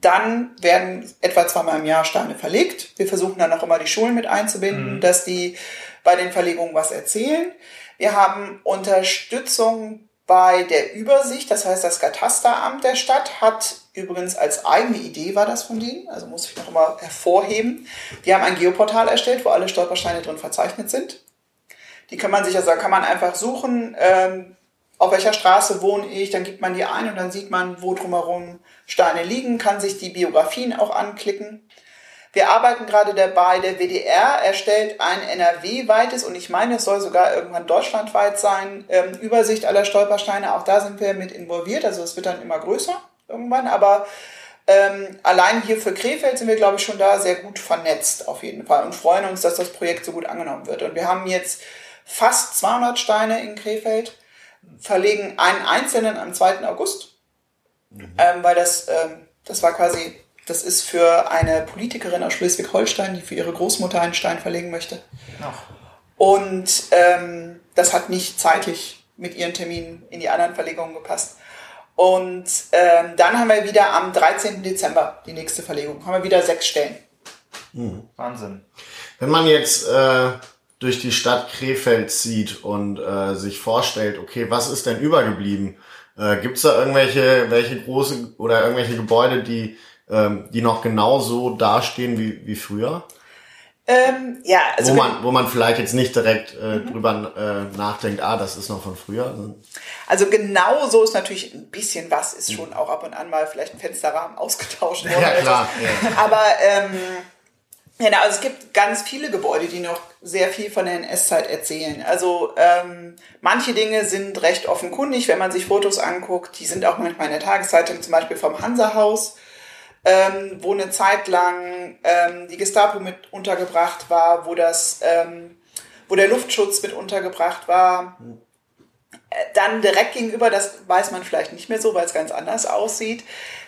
dann werden etwa zweimal im Jahr Steine verlegt. Wir versuchen dann auch immer die Schulen mit einzubinden, mhm. dass die bei den Verlegungen was erzählen. Wir haben Unterstützung bei der Übersicht, das heißt das Katasteramt der Stadt hat übrigens als eigene Idee war das von denen, also muss ich noch mal hervorheben. Die haben ein Geoportal erstellt, wo alle Stolpersteine drin verzeichnet sind. Die kann man sich, also da kann man einfach suchen, ähm, auf welcher Straße wohne ich, dann gibt man die ein und dann sieht man, wo drumherum Steine liegen, kann sich die Biografien auch anklicken. Wir arbeiten gerade dabei, der WDR erstellt ein NRW-weites und ich meine, es soll sogar irgendwann deutschlandweit sein, ähm, Übersicht aller Stolpersteine. Auch da sind wir mit involviert, also es wird dann immer größer irgendwann, aber ähm, allein hier für Krefeld sind wir, glaube ich, schon da sehr gut vernetzt auf jeden Fall und freuen uns, dass das Projekt so gut angenommen wird. Und wir haben jetzt fast 200 Steine in Krefeld, verlegen einen einzelnen am 2. August, mhm. ähm, weil das, ähm, das war quasi das ist für eine Politikerin aus Schleswig-Holstein, die für ihre Großmutter einen Stein verlegen möchte. Ach. Und ähm, das hat nicht zeitlich mit ihren Terminen in die anderen Verlegungen gepasst. Und ähm, dann haben wir wieder am 13. Dezember die nächste Verlegung. Haben wir wieder sechs Stellen. Mhm. Wahnsinn. Wenn man jetzt äh, durch die Stadt Krefeld zieht und äh, sich vorstellt, okay, was ist denn übergeblieben? Äh, Gibt es da irgendwelche welche große oder irgendwelche Gebäude, die ähm, die noch genauso dastehen wie, wie früher? Ähm, ja, also wo man, wo man vielleicht jetzt nicht direkt äh, mhm. drüber äh, nachdenkt, ah, das ist noch von früher. Also genau so ist natürlich ein bisschen was, ist schon auch ab und an mal vielleicht ein Fensterrahmen ausgetauscht worden. Ja, klar. Ja. Aber ähm, Genau, also es gibt ganz viele Gebäude, die noch sehr viel von der NS-Zeit erzählen. Also ähm, manche Dinge sind recht offenkundig, wenn man sich Fotos anguckt. Die sind auch manchmal in der Tageszeitung, zum Beispiel vom Hansa-Haus ähm, wo eine Zeit lang ähm, die Gestapo mit untergebracht war, wo das, ähm, wo der Luftschutz mit untergebracht war. Äh, dann direkt gegenüber, das weiß man vielleicht nicht mehr so, weil es ganz anders aussieht.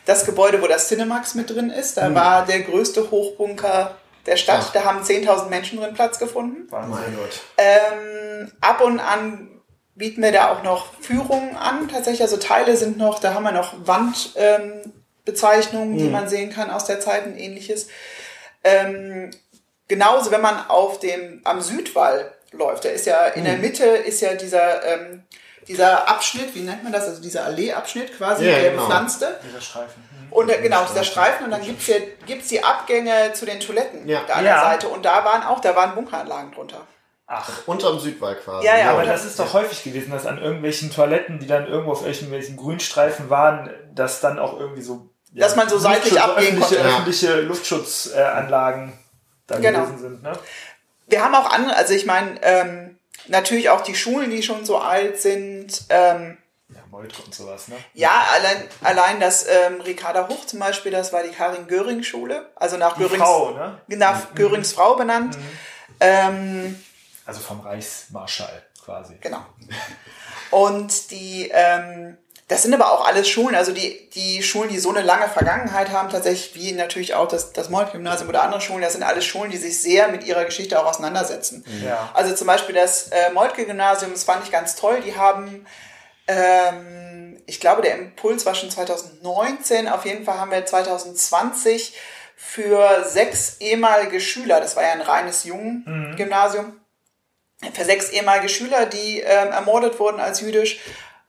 Das Gebäude, wo das Cinemax mit drin ist, da mhm. war der größte Hochbunker der Stadt. Ach. Da haben 10.000 Menschen drin Platz gefunden. Wahnsinn. Ähm, ab und an bieten wir da auch noch Führungen an. Tatsächlich, also Teile sind noch, da haben wir noch Wand. Ähm, Bezeichnungen, die mhm. man sehen kann aus der Zeit und ähnliches. Ähm, genauso, wenn man auf dem, am Südwall läuft, der ist ja, in der mhm. Mitte ist ja dieser, ähm, dieser Abschnitt, wie nennt man das, also dieser Alleeabschnitt quasi, ja, der genau. bepflanzte. Dieser Streifen. Mhm. Und äh, genau, dieser Streifen und dann gibt's ja, gibt's die Abgänge zu den Toiletten ja. da an der Seite und da waren auch, da waren Bunkeranlagen drunter. Ach, unterm Südwall quasi. Ja, ja, aber das ist doch häufig gewesen, dass an irgendwelchen Toiletten, die dann irgendwo auf irgendwelchen Grünstreifen waren, dass dann auch irgendwie so ja, dass man so seitlich abgehen öffentliche, konnte. Öffentliche Luftschutzanlagen da genau. gewesen sind. Ne? Wir haben auch andere, also ich meine, ähm, natürlich auch die Schulen, die schon so alt sind. Ähm, ja, Moltre und sowas, ne? Ja, allein, allein das ähm, Ricarda Hoch zum Beispiel, das war die Karin-Göring-Schule, also nach die Görings, Frau, ne? nach mhm. Görings Frau benannt. Mhm. Ähm, also vom Reichsmarschall quasi. Genau. Und die, ähm, das sind aber auch alles Schulen, also die, die Schulen, die so eine lange Vergangenheit haben, tatsächlich wie natürlich auch das, das Molt-Gymnasium oder andere Schulen, das sind alles Schulen, die sich sehr mit ihrer Geschichte auch auseinandersetzen. Ja. Also zum Beispiel das äh, Moltke-Gymnasium, das fand ich ganz toll, die haben, ähm, ich glaube, der Impuls war schon 2019, auf jeden Fall haben wir 2020 für sechs ehemalige Schüler, das war ja ein reines Jungen-Gymnasium, mhm. für sechs ehemalige Schüler, die ähm, ermordet wurden als jüdisch,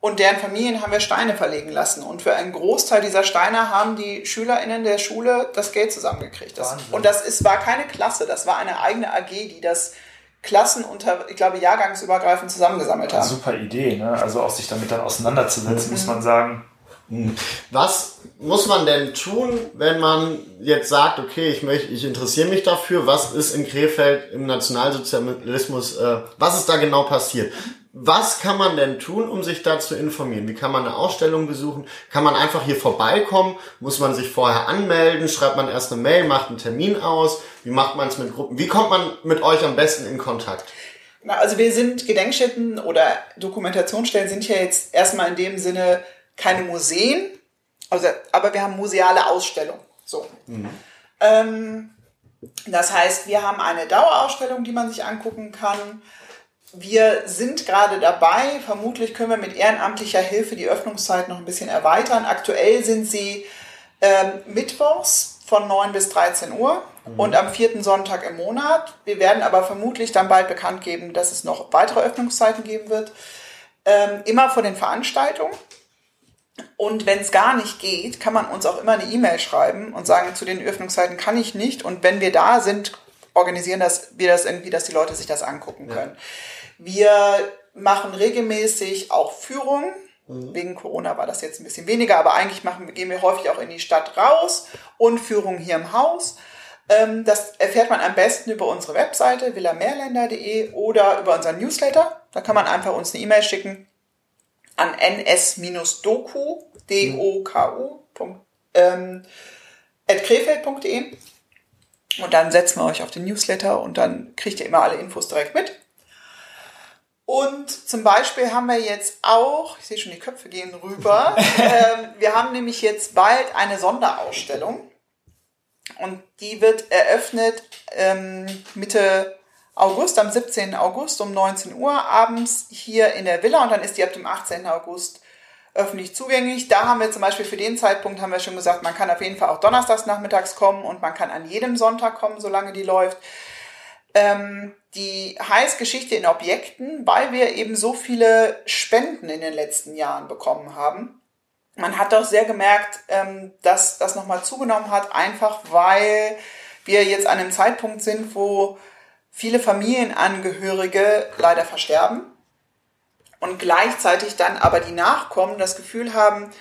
und deren Familien haben wir Steine verlegen lassen. Und für einen Großteil dieser Steine haben die SchülerInnen der Schule das Geld zusammengekriegt. Das, und das ist, war keine Klasse, das war eine eigene AG, die das Klassen unter, ich glaube, jahrgangsübergreifend zusammengesammelt haben. Super Idee, ne? Also auch sich damit dann auseinanderzusetzen, mhm. muss man sagen. Mhm. Was muss man denn tun, wenn man jetzt sagt, okay, ich möchte, ich interessiere mich dafür, was ist in Krefeld im Nationalsozialismus, äh, was ist da genau passiert? Was kann man denn tun, um sich da zu informieren? Wie kann man eine Ausstellung besuchen? Kann man einfach hier vorbeikommen? Muss man sich vorher anmelden? Schreibt man erst eine Mail, macht einen Termin aus? Wie macht man es mit Gruppen? Wie kommt man mit euch am besten in Kontakt? Na, also wir sind Gedenkstätten oder Dokumentationsstellen sind ja jetzt erstmal in dem Sinne keine Museen, also, aber wir haben museale Ausstellungen. So. Mhm. Ähm, das heißt, wir haben eine Dauerausstellung, die man sich angucken kann. Wir sind gerade dabei, vermutlich können wir mit ehrenamtlicher Hilfe die Öffnungszeit noch ein bisschen erweitern. Aktuell sind sie ähm, mittwochs von 9 bis 13 Uhr mhm. und am vierten Sonntag im Monat. Wir werden aber vermutlich dann bald bekannt geben, dass es noch weitere Öffnungszeiten geben wird. Ähm, immer vor den Veranstaltungen. Und wenn es gar nicht geht, kann man uns auch immer eine E-Mail schreiben und sagen, zu den Öffnungszeiten kann ich nicht. Und wenn wir da sind, organisieren das, wir das irgendwie, dass die Leute sich das angucken können. Ja. Wir machen regelmäßig auch Führungen. Mhm. Wegen Corona war das jetzt ein bisschen weniger, aber eigentlich machen, gehen wir häufig auch in die Stadt raus und Führungen hier im Haus. Ähm, das erfährt man am besten über unsere Webseite villameerländer.de oder über unseren Newsletter. Da kann man einfach uns eine E-Mail schicken an ns-doku, D-O-K-U, ähm, at krefeld.de. Und dann setzen wir euch auf den Newsletter und dann kriegt ihr immer alle Infos direkt mit. Und zum Beispiel haben wir jetzt auch, ich sehe schon, die Köpfe gehen rüber, ähm, wir haben nämlich jetzt bald eine Sonderausstellung und die wird eröffnet ähm, Mitte August, am 17. August um 19 Uhr abends hier in der Villa und dann ist die ab dem 18. August öffentlich zugänglich. Da haben wir zum Beispiel für den Zeitpunkt, haben wir schon gesagt, man kann auf jeden Fall auch donnerstags nachmittags kommen und man kann an jedem Sonntag kommen, solange die läuft ähm, die heißt Geschichte in Objekten, weil wir eben so viele Spenden in den letzten Jahren bekommen haben. Man hat doch sehr gemerkt, ähm, dass das nochmal zugenommen hat, einfach weil wir jetzt an einem Zeitpunkt sind, wo viele Familienangehörige leider versterben und gleichzeitig dann aber die Nachkommen das Gefühl haben,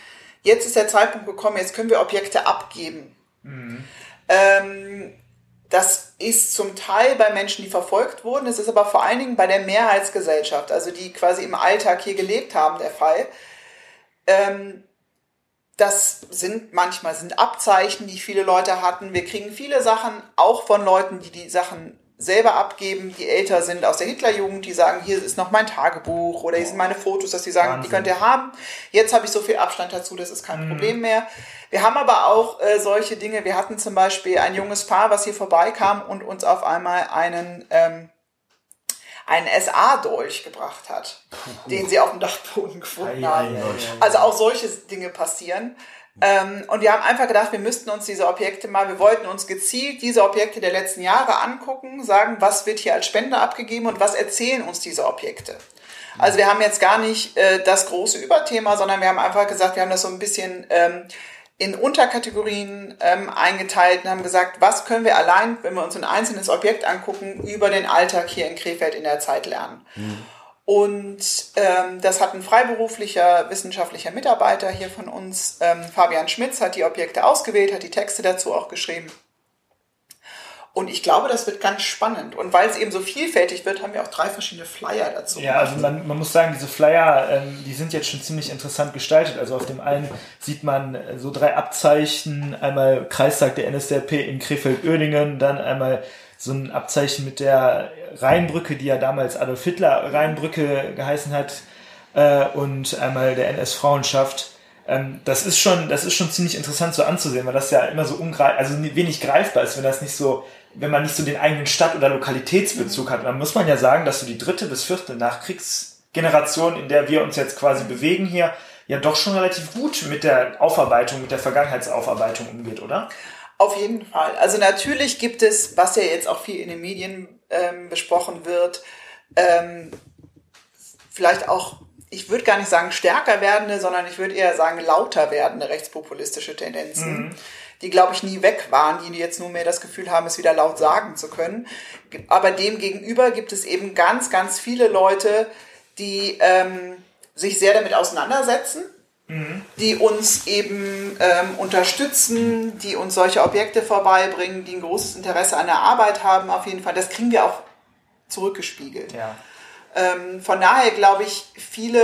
jetzt ist der Zeitpunkt gekommen, jetzt können wir Objekte abgeben. Mhm. Ähm, das ist zum Teil bei Menschen, die verfolgt wurden. Es ist aber vor allen Dingen bei der Mehrheitsgesellschaft, also die quasi im Alltag hier gelebt haben, der Fall. Ähm, das sind manchmal sind Abzeichen, die viele Leute hatten. Wir kriegen viele Sachen auch von Leuten, die die Sachen selber abgeben, die älter sind aus der Hitlerjugend, die sagen, hier ist noch mein Tagebuch oder hier sind meine Fotos, dass die sagen, Wahnsinn. die könnt ihr haben. Jetzt habe ich so viel Abstand dazu, das ist kein mhm. Problem mehr. Wir haben aber auch äh, solche Dinge. Wir hatten zum Beispiel ein junges Paar, was hier vorbeikam und uns auf einmal einen ähm, einen SA-Dolch gebracht hat, den sie auf dem Dachboden gefunden haben. Also auch solche Dinge passieren. Ähm, und wir haben einfach gedacht, wir müssten uns diese Objekte mal, wir wollten uns gezielt diese Objekte der letzten Jahre angucken, sagen, was wird hier als Spende abgegeben und was erzählen uns diese Objekte. Also wir haben jetzt gar nicht äh, das große Überthema, sondern wir haben einfach gesagt, wir haben das so ein bisschen ähm, in Unterkategorien ähm, eingeteilt und haben gesagt, was können wir allein, wenn wir uns ein einzelnes Objekt angucken, über den Alltag hier in Krefeld in der Zeit lernen. Mhm. Und ähm, das hat ein freiberuflicher wissenschaftlicher Mitarbeiter hier von uns, ähm, Fabian Schmitz, hat die Objekte ausgewählt, hat die Texte dazu auch geschrieben. Und ich glaube, das wird ganz spannend. Und weil es eben so vielfältig wird, haben wir auch drei verschiedene Flyer dazu. Ja, also man, man muss sagen, diese Flyer, ähm, die sind jetzt schon ziemlich interessant gestaltet. Also auf dem einen sieht man äh, so drei Abzeichen. Einmal Kreistag der NSDAP in Krefeld-Oerdingen, dann einmal so ein Abzeichen mit der Rheinbrücke, die ja damals Adolf Hitler Rheinbrücke geheißen hat, äh, und einmal der NS-Frauenschaft. Ähm, das ist schon, das ist schon ziemlich interessant so anzusehen, weil das ja immer so ungreif, also wenig greifbar ist, wenn das nicht so wenn man nicht so den eigenen Stadt- oder Lokalitätsbezug hat. dann muss man ja sagen, dass so die dritte bis vierte Nachkriegsgeneration, in der wir uns jetzt quasi bewegen hier, ja doch schon relativ gut mit der Aufarbeitung, mit der Vergangenheitsaufarbeitung umgeht, oder? Auf jeden Fall. Also natürlich gibt es, was ja jetzt auch viel in den Medien ähm, besprochen wird, ähm, vielleicht auch, ich würde gar nicht sagen stärker werdende, sondern ich würde eher sagen lauter werdende rechtspopulistische Tendenzen. Mhm die, glaube ich, nie weg waren, die jetzt nur mehr das Gefühl haben, es wieder laut sagen zu können. Aber dem gegenüber gibt es eben ganz, ganz viele Leute, die ähm, sich sehr damit auseinandersetzen, mhm. die uns eben ähm, unterstützen, die uns solche Objekte vorbeibringen, die ein großes Interesse an der Arbeit haben, auf jeden Fall. Das kriegen wir auch zurückgespiegelt. Ja. Ähm, von daher glaube ich, viele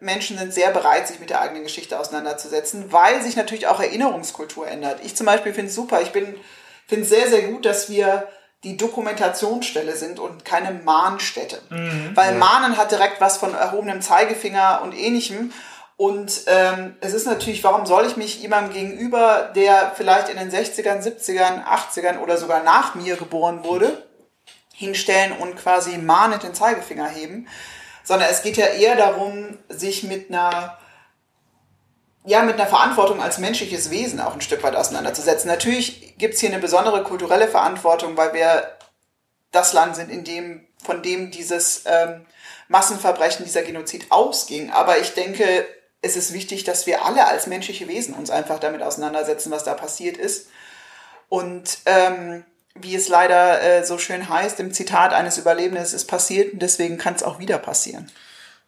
Menschen sind sehr bereit, sich mit der eigenen Geschichte auseinanderzusetzen, weil sich natürlich auch Erinnerungskultur ändert. Ich zum Beispiel finde es super. Ich bin finde es sehr, sehr gut, dass wir die Dokumentationsstelle sind und keine Mahnstätte. Mhm, Weil ja. Mahnen hat direkt was von erhobenem Zeigefinger und ähnlichem. Und ähm, es ist natürlich, warum soll ich mich jemandem gegenüber, der vielleicht in den 60ern, 70ern, 80ern oder sogar nach mir geboren wurde, hinstellen und quasi mahnend den Zeigefinger heben, sondern es geht ja eher darum, sich mit einer ja, mit einer Verantwortung als menschliches Wesen auch ein Stück weit auseinanderzusetzen. Natürlich gibt's hier eine besondere kulturelle Verantwortung, weil wir das Land sind, in dem, von dem dieses ähm, Massenverbrechen, dieser Genozid ausging. Aber ich denke, es ist wichtig, dass wir alle als menschliche Wesen uns einfach damit auseinandersetzen, was da passiert ist. Und ähm, wie es leider äh, so schön heißt, im Zitat eines Überlebenden, es ist passiert und deswegen kann es auch wieder passieren.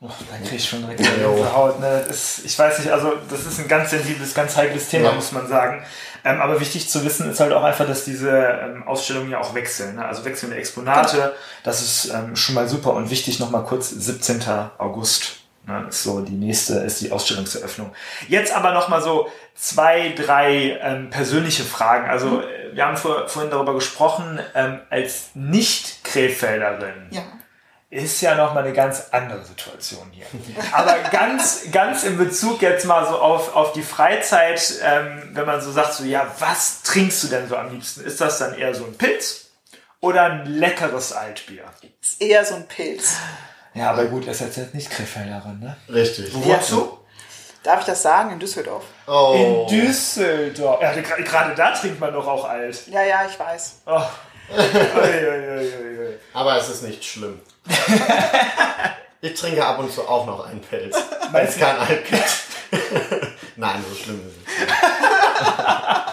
Oh, da kriege ich schon direkt eine Haut. Ne? Ist, ich weiß nicht, also das ist ein ganz sensibles, ganz heikles Thema, ja. muss man sagen. Ähm, aber wichtig zu wissen ist halt auch einfach, dass diese ähm, Ausstellungen ja auch wechseln. Ne? Also wechselnde Exponate, genau. das ist ähm, schon mal super und wichtig. Nochmal kurz, 17. August so die nächste, ist die Ausstellungseröffnung. Jetzt aber nochmal so zwei, drei ähm, persönliche Fragen. Also mhm. wir haben vor, vorhin darüber gesprochen, ähm, als Nicht-Krefelderin. Ja ist ja noch mal eine ganz andere Situation hier. Aber ganz, ganz in Bezug jetzt mal so auf, auf die Freizeit, ähm, wenn man so sagt, so, ja, was trinkst du denn so am liebsten? Ist das dann eher so ein Pilz oder ein leckeres Altbier? Ist eher so ein Pilz. Ja, aber gut, er ist jetzt nicht Krefelderin, ne? Richtig. Wo wohnst du? Darf ich das sagen? In Düsseldorf. Oh. In Düsseldorf. Ja, gerade da trinkt man doch auch alt. Ja, ja, ich weiß. Oh. aber es ist nicht schlimm. ich trinke ab und zu auch noch einen Pelz. Weil es kein Alkohol Nein, so schlimm ist es nicht.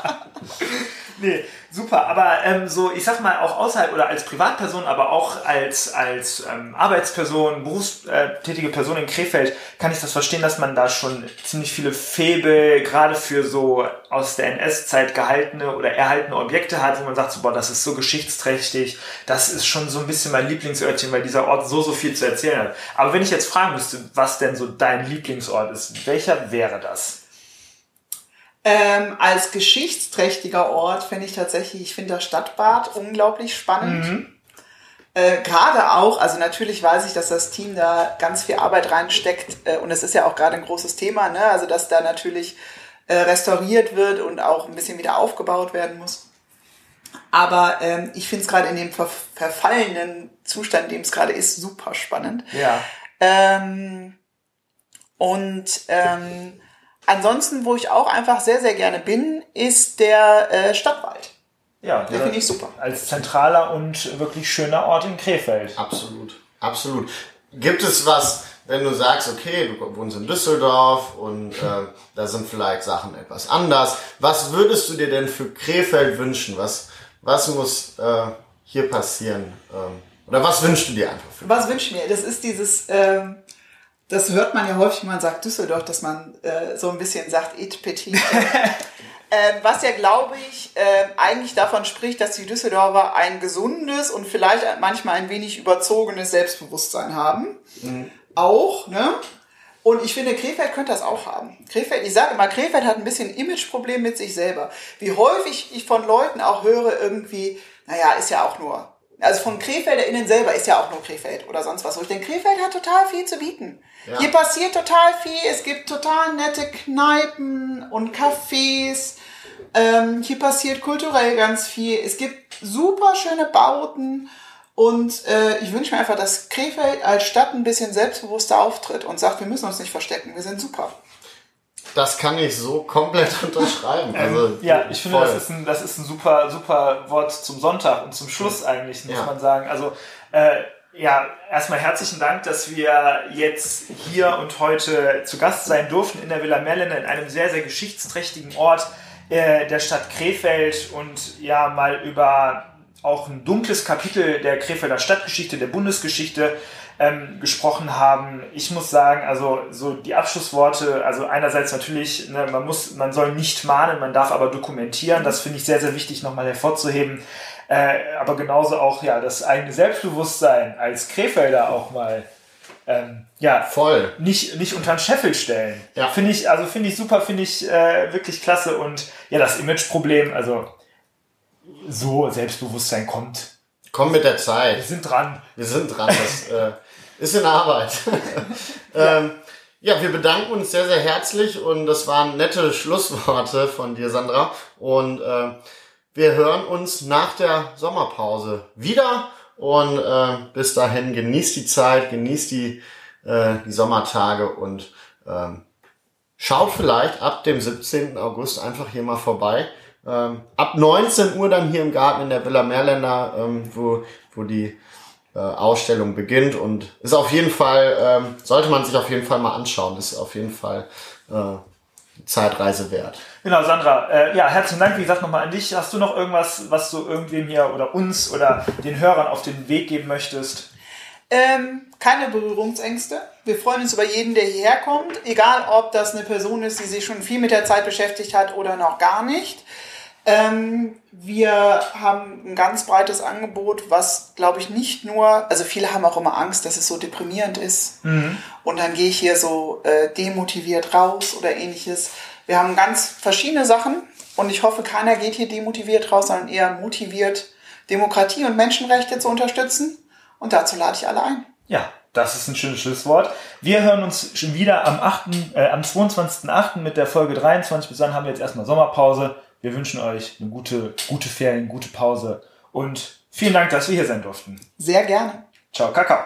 nee, super. Aber ähm, so, ich sag mal, auch außerhalb oder als Privatperson, aber auch als, als ähm, Arbeitsperson, berufstätige Person in Krefeld, kann ich das verstehen, dass man da schon ziemlich viele Febel, gerade für so aus der NS-Zeit gehaltene oder erhaltene Objekte hat, wo man sagt, so, boah, das ist so geschichtsträchtig, das ist schon so ein bisschen mein Lieblingsörtchen, weil dieser Ort so, so viel zu erzählen hat. Aber wenn ich jetzt fragen müsste, was denn so dein Lieblingsort ist, welcher wäre das? Ähm, als geschichtsträchtiger Ort finde ich tatsächlich, ich finde das Stadtbad unglaublich spannend. Mhm. Äh, gerade auch, also natürlich weiß ich, dass das Team da ganz viel Arbeit reinsteckt äh, und es ist ja auch gerade ein großes Thema, ne? also dass da natürlich äh, restauriert wird und auch ein bisschen wieder aufgebaut werden muss. Aber ähm, ich finde es gerade in dem ver verfallenen Zustand, in dem es gerade ist, super spannend. Ja. Ähm, und ähm, Ansonsten, wo ich auch einfach sehr, sehr gerne bin, ist der äh, Stadtwald. Ja, den finde ich super. Als zentraler und wirklich schöner Ort in Krefeld. Absolut, absolut. Gibt es was, wenn du sagst, okay, du wohnst in Düsseldorf und äh, da sind vielleicht Sachen etwas anders. Was würdest du dir denn für Krefeld wünschen? Was, was muss äh, hier passieren? Ähm, oder was wünschst du dir einfach? Für was wünsch ich mir? Das ist dieses... Ähm das hört man ja häufig, wenn man sagt Düsseldorf, dass man äh, so ein bisschen sagt, et petit. äh, was ja, glaube ich, äh, eigentlich davon spricht, dass die Düsseldorfer ein gesundes und vielleicht manchmal ein wenig überzogenes Selbstbewusstsein haben. Mhm. Auch, ne? Und ich finde, Krefeld könnte das auch haben. Krefeld, ich sage immer, Krefeld hat ein bisschen Imageproblem mit sich selber. Wie häufig ich von Leuten auch höre, irgendwie, naja, ist ja auch nur also von KrefelderInnen selber ist ja auch nur Krefeld oder sonst was. Ich denke, Krefeld hat total viel zu bieten. Ja. Hier passiert total viel. Es gibt total nette Kneipen und Cafés. Ähm, hier passiert kulturell ganz viel. Es gibt super schöne Bauten. Und äh, ich wünsche mir einfach, dass Krefeld als Stadt ein bisschen selbstbewusster auftritt und sagt, wir müssen uns nicht verstecken, wir sind super. Das kann ich so komplett unterschreiben. Ähm, also, ähm, ja, ich finde, das ist, ein, das ist ein super, super Wort zum Sonntag und zum Schluss eigentlich, muss ja. man sagen. Also, äh, ja, erstmal herzlichen Dank, dass wir jetzt hier und heute zu Gast sein durften in der Villa Merlinde, in einem sehr, sehr geschichtsträchtigen Ort äh, der Stadt Krefeld und ja, mal über auch ein dunkles Kapitel der Krefelder Stadtgeschichte, der Bundesgeschichte ähm, gesprochen haben. Ich muss sagen, also so die Abschlussworte, also einerseits natürlich, ne, man muss, man soll nicht mahnen, man darf aber dokumentieren. Das finde ich sehr, sehr wichtig nochmal hervorzuheben. Äh, aber genauso auch ja das eigene Selbstbewusstsein als Krefelder auch mal ähm, ja, Voll. nicht, nicht unter den Scheffel stellen. Ja. Finde ich, also finde ich super, finde ich äh, wirklich klasse und ja, das Imageproblem, also so Selbstbewusstsein kommt. Komm mit der Wir Zeit. sind dran. Wir sind dran. Das äh, ist in Arbeit. ähm, ja, wir bedanken uns sehr, sehr herzlich und das waren nette Schlussworte von dir, Sandra. Und äh, wir hören uns nach der Sommerpause wieder. Und äh, bis dahin genießt die Zeit, genießt die, äh, die Sommertage und ähm, schaut vielleicht ab dem 17. August einfach hier mal vorbei. Ähm, ab 19 Uhr dann hier im Garten in der Villa Meerländer, ähm, wo, wo die äh, Ausstellung beginnt und ist auf jeden Fall, ähm, sollte man sich auf jeden Fall mal anschauen, ist auf jeden Fall äh, Zeitreise wert. Genau, Sandra, äh, ja, herzlichen Dank, wie gesagt, nochmal an dich. Hast du noch irgendwas, was du irgendwem hier oder uns oder den Hörern auf den Weg geben möchtest? Ähm, keine Berührungsängste. Wir freuen uns über jeden, der hierher kommt, egal ob das eine Person ist, die sich schon viel mit der Zeit beschäftigt hat oder noch gar nicht. Ähm, wir haben ein ganz breites Angebot, was, glaube ich, nicht nur, also viele haben auch immer Angst, dass es so deprimierend ist. Und dann gehe ich hier so äh, demotiviert raus oder ähnliches. Wir haben ganz verschiedene Sachen und ich hoffe, keiner geht hier demotiviert raus, sondern eher motiviert, Demokratie und Menschenrechte zu unterstützen. Und dazu lade ich alle ein. Ja, das ist ein schönes Schlusswort. Wir hören uns schon wieder am 8., äh, am 22.8. mit der Folge 23. Bis dann haben wir jetzt erstmal Sommerpause. Wir wünschen euch eine gute, gute Ferien, gute Pause und vielen Dank, dass wir hier sein durften. Sehr gerne. Ciao, Kakao.